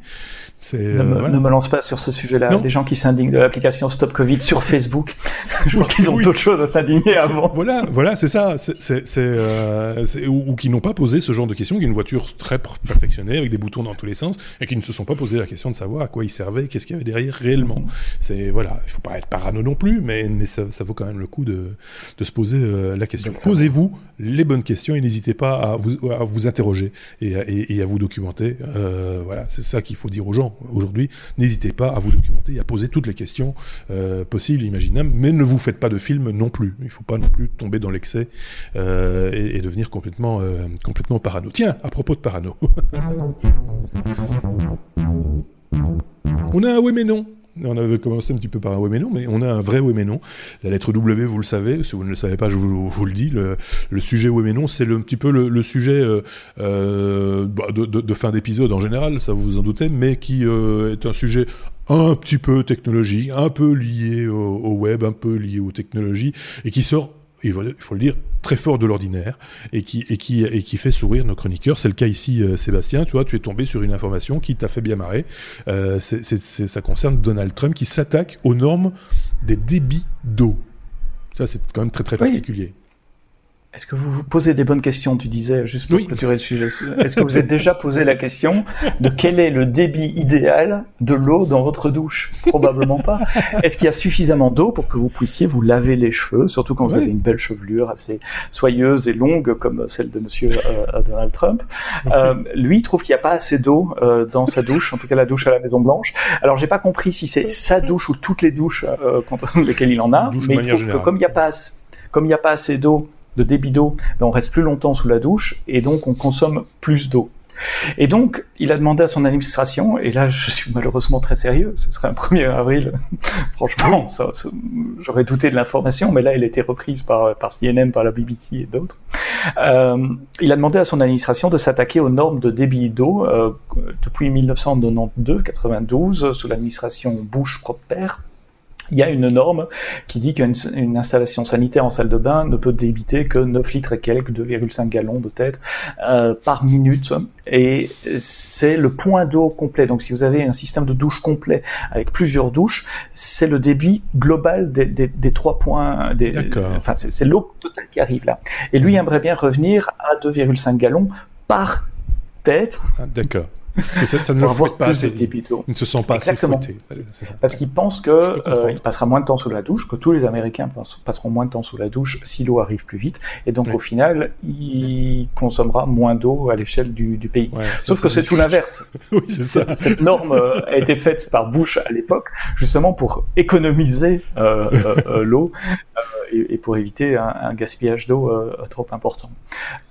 Ne, euh, ne, me lance pas sur ce sujet-là. Les gens qui s'indignent de l'application Stop Covid sur Facebook, je pense qu'ils ont d'autres choses à s'indigner avant. Voilà, voilà c'est ça. C'est, euh, ou, ou, qui n'ont pas posé ce genre de questions, qui ont une voiture très perfectionnée, avec des boutons dans tous les sens, et qui ne se sont pas posés poser la question de savoir à quoi il servait, qu'est-ce qu'il y avait derrière réellement. C'est voilà, il faut pas être parano non plus, mais, mais ça, ça, vaut quand même le coup de, de se poser euh, la question. Posez-vous les bonnes questions et n'hésitez pas à vous, à vous interroger et, et, et, à vous documenter. Euh, voilà, c'est ça qu'il faut dire aux gens aujourd'hui. N'hésitez pas à vous documenter et à poser toutes les questions euh, possibles, imaginables, mais ne vous faites pas de film non plus. Il ne faut pas non plus tomber dans l'excès euh, et, et, devenir complètement, euh, complètement parano. Tiens, à propos de parano. On a un oui mais non. On avait commencé un petit peu par un oui mais non, mais on a un vrai oui mais non. La lettre W, vous le savez. Si vous ne le savez pas, je vous, vous le dis. Le, sujet oui mais non, c'est un petit peu le, sujet euh, euh, bah, de, fin d'épisode en général, ça vous en doutez, mais qui euh, est un sujet un petit peu technologique, un peu lié au, web, un peu lié aux technologies, et qui sort il faut, le dire, très fort de l'ordinaire et qui, et, qui, et qui fait sourire nos chroniqueurs. C'est le cas ici, euh, Sébastien. Tu vois, tu es tombé sur une information qui t'a fait bien marrer. Euh, c est, c est, ça concerne Donald Trump qui s'attaque aux normes des débits d'eau. Ça, c'est quand même très très oui. particulier. Est-ce que vous vous posez des bonnes questions Tu disais, juste pour oui. clôturer le sujet. Est-ce que vous êtes déjà posé la question de quel est le débit idéal de l'eau dans votre douche? Probablement pas. Est-ce qu'il y a suffisamment d'eau pour que vous puissiez vous laver les cheveux, surtout quand oui. vous avez une belle chevelure assez soyeuse et longue comme celle de Monsieur euh, Donald Trump? Euh, Lui trouve qu'il n'y a pas assez d'eau euh, dans sa douche, en tout cas la douche à la Maison Blanche. Alors j'ai pas compris si c'est sa douche ou toutes les douches euh, contre lesquelles il en a, mais il trouve générale. que comme il n'y a pas comme il n'y a pas assez d'eau de débit d'eau, ben on reste plus longtemps sous la douche et donc on consomme plus d'eau. Et donc, il a demandé à son administration, et là, je suis malheureusement très sérieux, ce serait un 1er avril, franchement, j'aurais douté de l'information, mais là, elle a été reprise par, par CNN, par la BBC et d'autres. Euh, il a demandé à son administration de s'attaquer aux normes de débit d'eau euh, depuis 1992-92, sous l'administration Bush-Prosper, il y a une norme qui dit qu'une une installation sanitaire en salle de bain ne peut débiter que 9 litres et quelques, 2,5 gallons de tête euh, par minute. Et c'est le point d'eau complet. Donc si vous avez un système de douche complet avec plusieurs douches, c'est le débit global des, des, des trois points. Des, enfin, c'est l'eau totale qui arrive là. Et lui aimerait bien revenir à 2,5 gallons par tête. Ah, D'accord. Parce que ça, ça ne le fouette pas assez. Il ne se sent pas Exactement. assez fouetté. Parce qu'il pense que euh, passera moins de temps sous la douche, que tous les Américains passeront moins de temps sous la douche si l'eau arrive plus vite, et donc oui. au final, il consommera moins d'eau à l'échelle du, du, pays. Ouais, Sauf que c'est tout l'inverse. oui, c'est ça. Cette norme euh, a été faite par Bush à l'époque, justement pour économiser euh l'eau et, et, pour éviter un, un gaspillage d'eau trop important.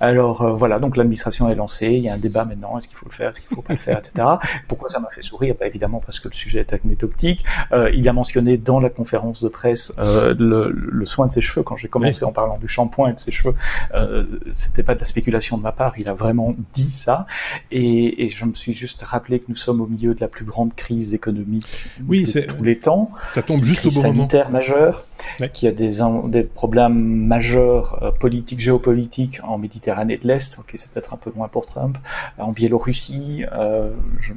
Alors voilà, donc l'administration est lancée, il y a un débat maintenant, est-ce qu'il faut le faire, est-ce qu'il faut pas le faire, etc. Pourquoi ça m'a fait sourire? Bah, Évidemment parce que le sujet est anecdotique. Euh, il a mentionné dans la conférence de presse euh, le, le, soin de ses cheveux. Quand j'ai commencé oui. en parlant du shampoing et de ses cheveux, euh, c'était pas de la spéculation de ma part. Il a vraiment dit ça. Et, et, je me suis juste rappelé que nous sommes au milieu de la plus grande crise économique oui, de tous les temps. Ça tombe juste au bon moment. sanitaire majeure, ouais. qui a des, des problèmes majeurs euh, politiques, géopolitiques en Méditerranée de l'Est. Ok, c'est peut-être un peu loin pour Trump. En Biélorussie, euh, je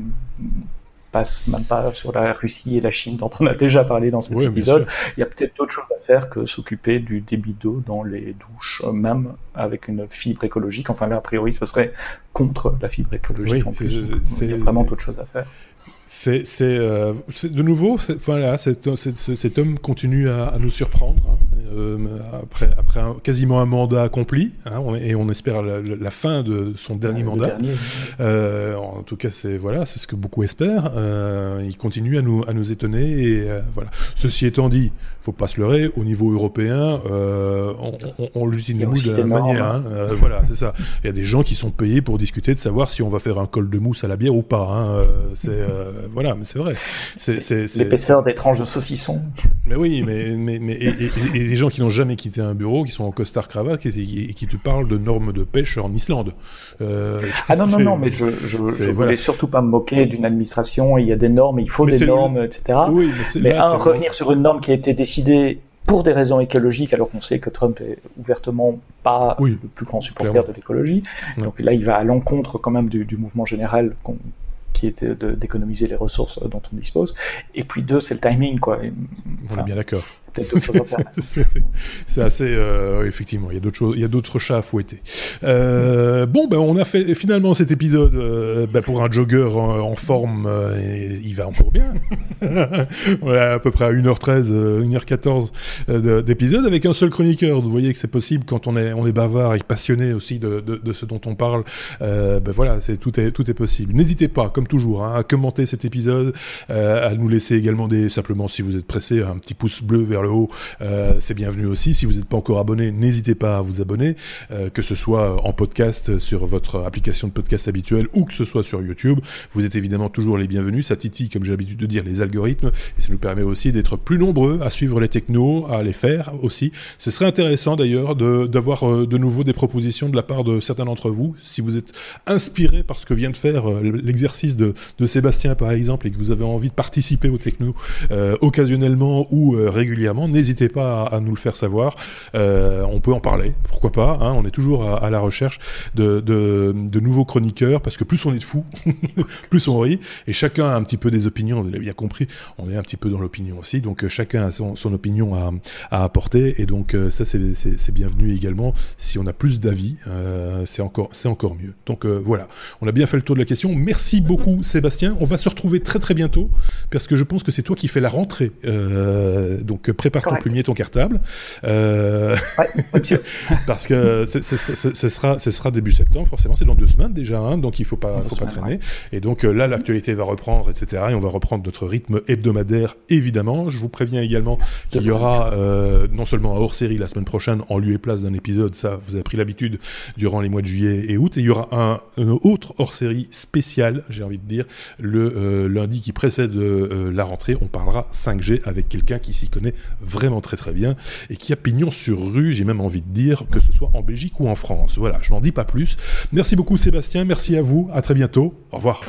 passe même pas sur la Russie et la Chine dont on a déjà parlé dans cet épisode. Il y a peut-être d'autres choses à faire que s'occuper du débit d'eau dans les douches, même avec une fibre écologique. Enfin là, a priori, ce serait contre la fibre écologique en plus. Il y a vraiment d'autres choses à faire. C'est euh, de nouveau, voilà, cet, cet, homme continue à, à nous surprendre hein, euh, après, après quasiment un mandat accompli, hein, et on espère la, fin de son dernier mandat. Euh, en tout cas, c'est voilà, c'est ce que beaucoup espèrent. Euh, il continue à nous à nous étonner et voilà. Ceci étant dit, faut pas se leurrer. Au niveau européen, euh, on, on, on l'utilise de la même manière. Hein. voilà, c'est ça. Il y a des gens qui sont payés pour discuter de savoir si on va faire un col de mousse à la bière ou pas. Hein. C'est voilà, mais c'est vrai. L'épaisseur des tranches de saucisson. Mais oui, mais mais, mais et, et, des gens qui n'ont jamais quitté un bureau, qui sont en costard cravate et, qui te parlent de normes de pêche en Islande. Euh, ah non non non, mais je je, je voulais surtout pas me moquer d'une administration. Il y a des normes, il faut des normes, etc. Oui, mais, mais un, revenir sur une norme qui a été décidée pour des raisons écologiques, alors qu'on sait que Trump est ouvertement pas le plus grand supporter de l'écologie. Donc là, il va à l'encontre quand même du, du mouvement général qui était d'économiser les ressources dont on dispose. Et puis deux, c'est le timing, quoi. on est bien d'accord. c'est assez, euh, effectivement, il y a d'autres choses, il y a d'autres chats à fouetter. Euh, bon, ben on a fait finalement cet épisode euh, ben, pour un jogger en, forme, et il va encore bien. on est à peu près à 1h13, 1h14 d'épisode avec un seul chroniqueur. Vous voyez que c'est possible quand on est, on est bavard et passionné aussi de, ce dont on parle. ben voilà, c'est tout est tout est possible. N'hésitez pas, comme toujours, hein, à commenter cet épisode, à nous laisser également simplement si vous êtes pressé un petit pouce bleu vers le haut, euh, c'est bienvenu aussi. Si vous n'êtes pas encore abonné, n'hésitez pas à vous abonner, euh, que ce soit en podcast sur votre application de podcast habituelle ou que ce soit sur YouTube. Vous êtes évidemment toujours les bienvenus. Ça titille, comme j'ai l'habitude de dire, les algorithmes et ça nous permet aussi d'être plus nombreux à suivre les technos, à les faire aussi. Ce serait intéressant d'ailleurs d'avoir de, euh, nouveau des propositions de la part de certains d'entre vous. Si vous êtes inspiré par ce que vient de faire l'exercice de, Sébastien par exemple et que vous avez envie de participer aux technos occasionnellement ou régulièrement, n'hésitez pas à, nous le faire savoir. Euh, on peut en parler, pourquoi pas. Hein. on est toujours à, la recherche de, nouveaux chroniqueurs, parce que plus on est de fous, plus on rit, et chacun a un petit peu des opinions, vous l'avez bien compris, on est un petit peu dans l'opinion aussi, donc euh, chacun a son, opinion à, à, apporter, et donc euh, ça c'est bienvenu également. Si on a plus d'avis, c'est encore, encore mieux. Donc voilà, on a bien fait le tour de la question. Merci beaucoup Sébastien, on va se retrouver très très bientôt, parce que je pense que c'est toi qui fais la rentrée. donc prépare ton plumier, ton cartable. Euh... parce que ce sera, ce sera début septembre, forcément, c'est dans deux semaines déjà, hein, donc il faut pas, faut pas traîner. Et donc euh, là, l'actualité va reprendre, etc. Et on va reprendre notre rythme hebdomadaire, évidemment. Je vous préviens également qu'il y aura euh, non seulement un hors-série la semaine prochaine, en lieu et place d'un épisode, ça, vous avez pris l'habitude durant les mois de juillet et août. Et il y aura un, autre hors-série spécial, j'ai envie de dire, le euh, lundi qui précède la rentrée. On parlera 5G avec quelqu'un qui s'y connaît vraiment très très bien et qui a pignon sur rue, j'ai même envie de dire, que ce soit en Belgique ou en France. Voilà, je n'en dis pas plus. Merci beaucoup Sébastien, merci à vous, à très bientôt, au revoir.